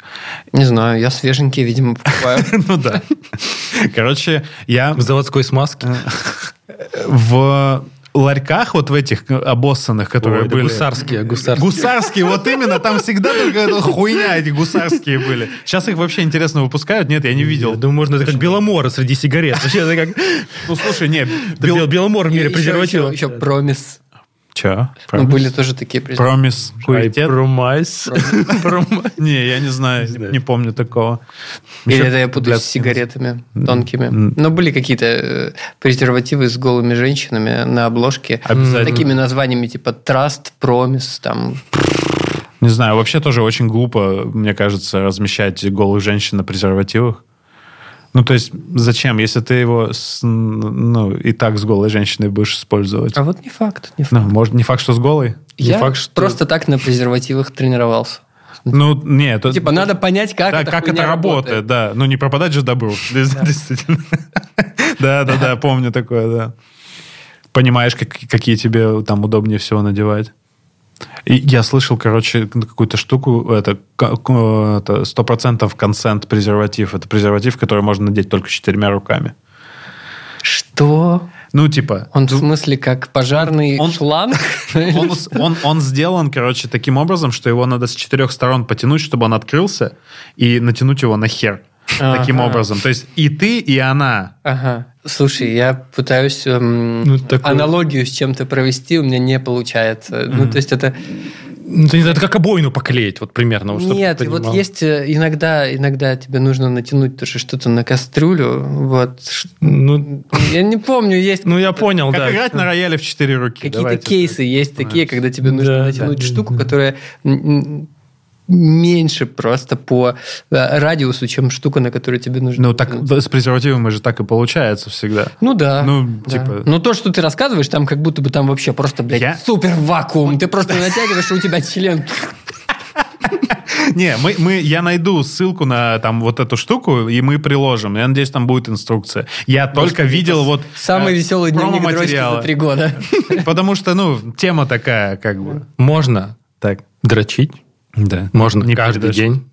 Не знаю, я свеженькие, видимо, покупаю. Ну да. Короче, я В заводской смазке. в ларьках вот в этих обоссанных, которые Ой, были... гусарские, гусарские. Гусарские, вот именно, там всегда только эта хуйня эти гусарские были. Сейчас их вообще интересно выпускают? Нет, я не видел. Я думаю, можно это как Беломора среди сигарет. Вообще, это как Ну, слушай, нет. Бел- Беломор в мире Еще- презерватива. Еще, еще промис. Че? Ну, были тоже такие презервативы. Промис. Ай, Хуетет? Промайс. Не, я не знаю, не помню такого. Или это я путаю с сигаретами тонкими. Но были какие-то э, презервативы с голыми женщинами на обложке. С такими названиями типа Trust, Promise, там. Не знаю, вообще тоже очень глупо, мне кажется, размещать голых женщин на презервативах. Ну, то есть, зачем, если ты его с- ну, и так с голой женщиной будешь использовать? А вот не факт. Не Ну, факт. может, не факт, что с голой? Не Я факт, что- просто так на презервативах тренировался. Ну, нет. Типа, надо понять, как да, это как это работает, да. Ну, не пропадать же добру. Действительно. Да, да, да, помню такое, да. Понимаешь, как- какие тебе там удобнее всего надевать. И я слышал, короче, какую-то штуку, это это 100% консент презерватив. Это презерватив, который можно надеть только четырьмя руками. Что? Ну, типа... Он в смысле как пожарный Он- шланг? Он, он, он сделан, короче, таким образом, что его надо с четырех сторон потянуть, чтобы он открылся, и натянуть его на хер. Таким Ага. образом. То есть и ты, и она. Ага. Слушай, я пытаюсь эм, Ну, такое- аналогию с чем-то провести, у меня не получается. Ну, то есть это... Ну, это, это как обойну поклеить, вот примерно. вот, Нет, вот есть э, иногда, иногда тебе нужно натянуть тоже что-то на кастрюлю. Вот. Ну, Я не помню, есть ну, я понял, Как да. играть на рояле в четыре руки. какие-то Давайте. кейсы, есть такие, когда тебе нужно Да, натянуть да. штуку, которая м, м, меньше просто по э, радиусу, чем штука, на которую тебе нужно. Ну, так с презервативами же так и получается всегда. Ну да. Ну, да. типа- Но то, что ты рассказываешь, там как будто бы там вообще просто, блядь, Я- супер вакуум. Ты просто натягиваешь, и у тебя член. Не, мы, мы, я найду ссылку на там вот эту штуку, и мы приложим. Я надеюсь, там будет инструкция. Я только видел вот... Самый э, веселый дневник дрочки промо-материалы. за три года. Потому что, ну, тема такая, как бы. Можно Так, дрочить, да. можно Не каждый передашь. день,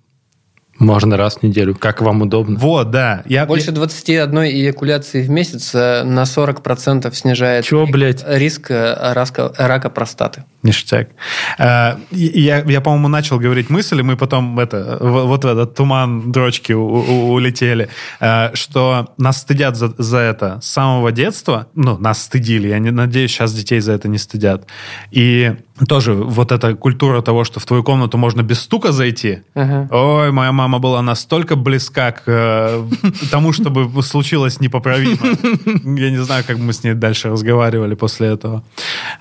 можно раз в неделю, как вам удобно. Вот, да. Я, Больше 21 эякуляции в месяц э, на 40% снижает Чё, блядь? риск э, раска, рака простаты. Ништяк. Э, Я, я, по-моему, начал говорить мысль, и мы потом это, вот в этот туман дрочки у- у- улетели, э, что нас стыдят за, за это с самого детства. Ну, нас стыдили. Я не надеюсь, сейчас детей за это не стыдят. И тоже вот эта культура того, что в твою комнату можно без стука зайти. Ага. Ой, моя мама была настолько близка к э, тому, чтобы случилось непоправимо. Я не знаю, как мы с ней дальше разговаривали после этого.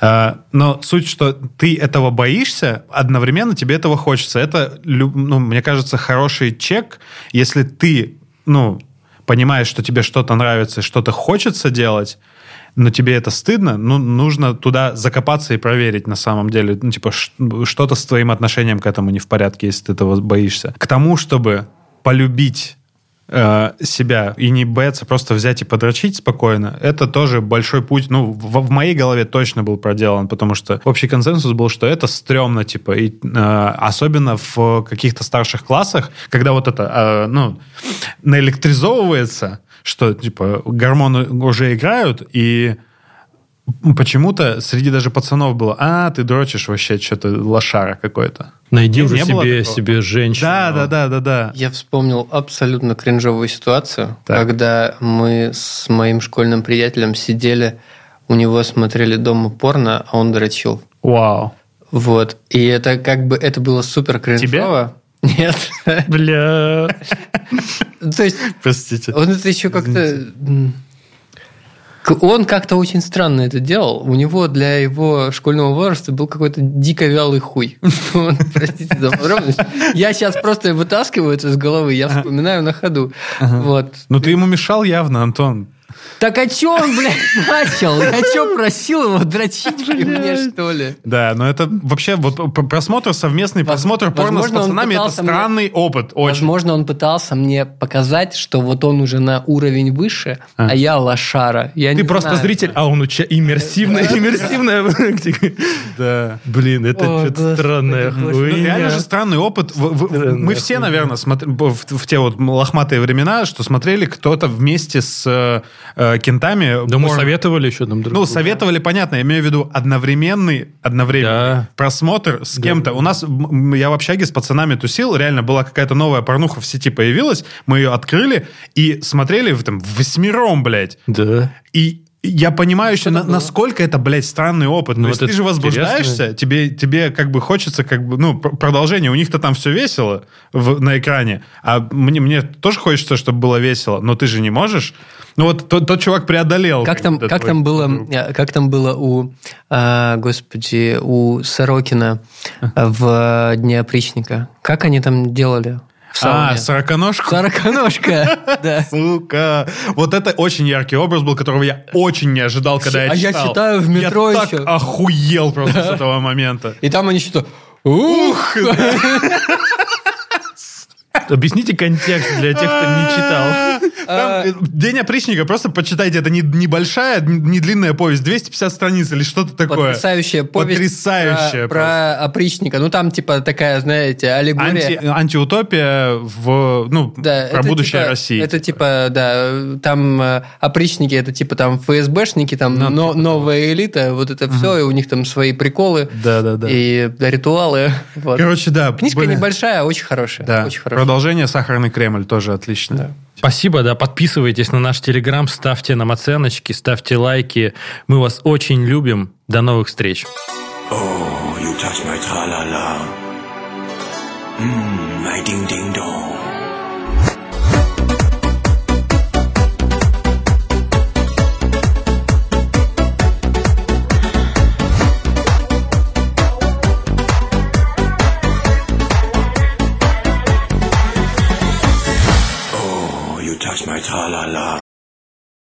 Э, Но суть, что ты этого боишься, одновременно тебе этого хочется. Это, ну, мне кажется, хороший чек, если ты, ну, понимаешь, что тебе что-то нравится, что-то хочется делать, но тебе это стыдно, ну, нужно туда закопаться и проверить на самом деле. Ну, типа, что-то с твоим отношением к этому не в порядке, если ты этого боишься. К тому, чтобы полюбить э, себя и не бояться просто взять и подрочить спокойно, это тоже большой путь. Ну, в, в моей голове точно был проделан, потому что общий консенсус был, что это стрёмно, типа, и, э, особенно в каких-то старших классах, когда вот это, э, ну, наэлектризовывается, что, типа, гормоны уже играют, и почему-то среди даже пацанов было, а, ты дрочишь вообще, что-то лошара какой-то. Найди уже себе, себе женщину. Да, да, да, да, да. Я вспомнил абсолютно кринжовую ситуацию, Так. когда мы с моим школьным приятелем сидели, у него смотрели дома порно, а он дрочил. Вау. Вот. И это как бы это было супер кринжово. Нет. Бля. То есть Простите. он это еще как-то Он как-то очень странно это делал. У него для его школьного возраста был какой-то дико вялый хуй. Простите за подробность. Я сейчас просто вытаскиваю это из головы, я вспоминаю на ходу. Вот. Ну, ты ему мешал явно, Антон. Так а что он, блядь, начал? Я что, просил его дрочить при мне, что ли? Да, но это вообще вот просмотр, совместный просмотр порно с пацанами, это странный опыт. Очень. Возможно, он пытался мне показать, что вот он уже на уровень выше, а, я лошара. Ты просто зритель, а он уча... иммерсивная, иммерсивная практика. Да. Блин, это что-то странное. Ну, реально же странный опыт. Мы все, наверное, в, в те вот лохматые времена, что смотрели кто-то вместе с э, кентами. Да мы порно. советовали еще нам друг Ну, другу. советовали, понятно, я имею в виду одновременный, одновременный Да. просмотр с кем-то. У нас, я в общаге с пацанами тусил, реально была какая-то новая порнуха в сети появилась, мы ее открыли и смотрели в, там, восьмером, блядь. Да. И я понимаю еще, на- насколько это, блядь, странный опыт. Ну, То есть ты же возбуждаешься, интересно. тебе, тебе как бы хочется как бы, ну, пр- продолжение. У них-то там все весело в- на экране, а мне, мне тоже хочется, чтобы было весело, но ты же не можешь. Ну вот тот, тот чувак преодолел. Как там, как там было, э, как там было у, а, господи, у Сорокина в Дне опричника? Как они там делали? А, сороконожку? Сороконожка, да. Сука. Вот это очень яркий образ был, которого я очень не ожидал, когда я А я читал. читаю в метро Я еще. так охуел просто с этого момента. И там они что-то... Ух! Объясните контекст для тех, кто не читал. Там, э, День опричника, просто почитайте, это не, небольшая, не длинная повесть, 250 страниц или что-то такое. Потрясающая повесть Потрясающая про, опричника. Ну, там, типа, такая, знаете, аллегория. Анти, антиутопия в, ну, Да, про будущее типа- России. Это типа, да, там э, опричники, это типа там ФСБшники, там Ну, типа новая элита, вот это все, и у них там свои приколы Да-да-да. и да, ритуалы. Вот. Короче, да. Книжка небольшая, очень хорошая. Да. Очень хорошая. Продолжение «Сахарный Кремль» тоже отлично. Спасибо, да, подписывайтесь на наш Телеграм, ставьте нам оценочки, ставьте лайки. Мы вас очень любим. До новых встреч. Oh, you touch my tra-la-la. Mmm, my ding-ding-dong.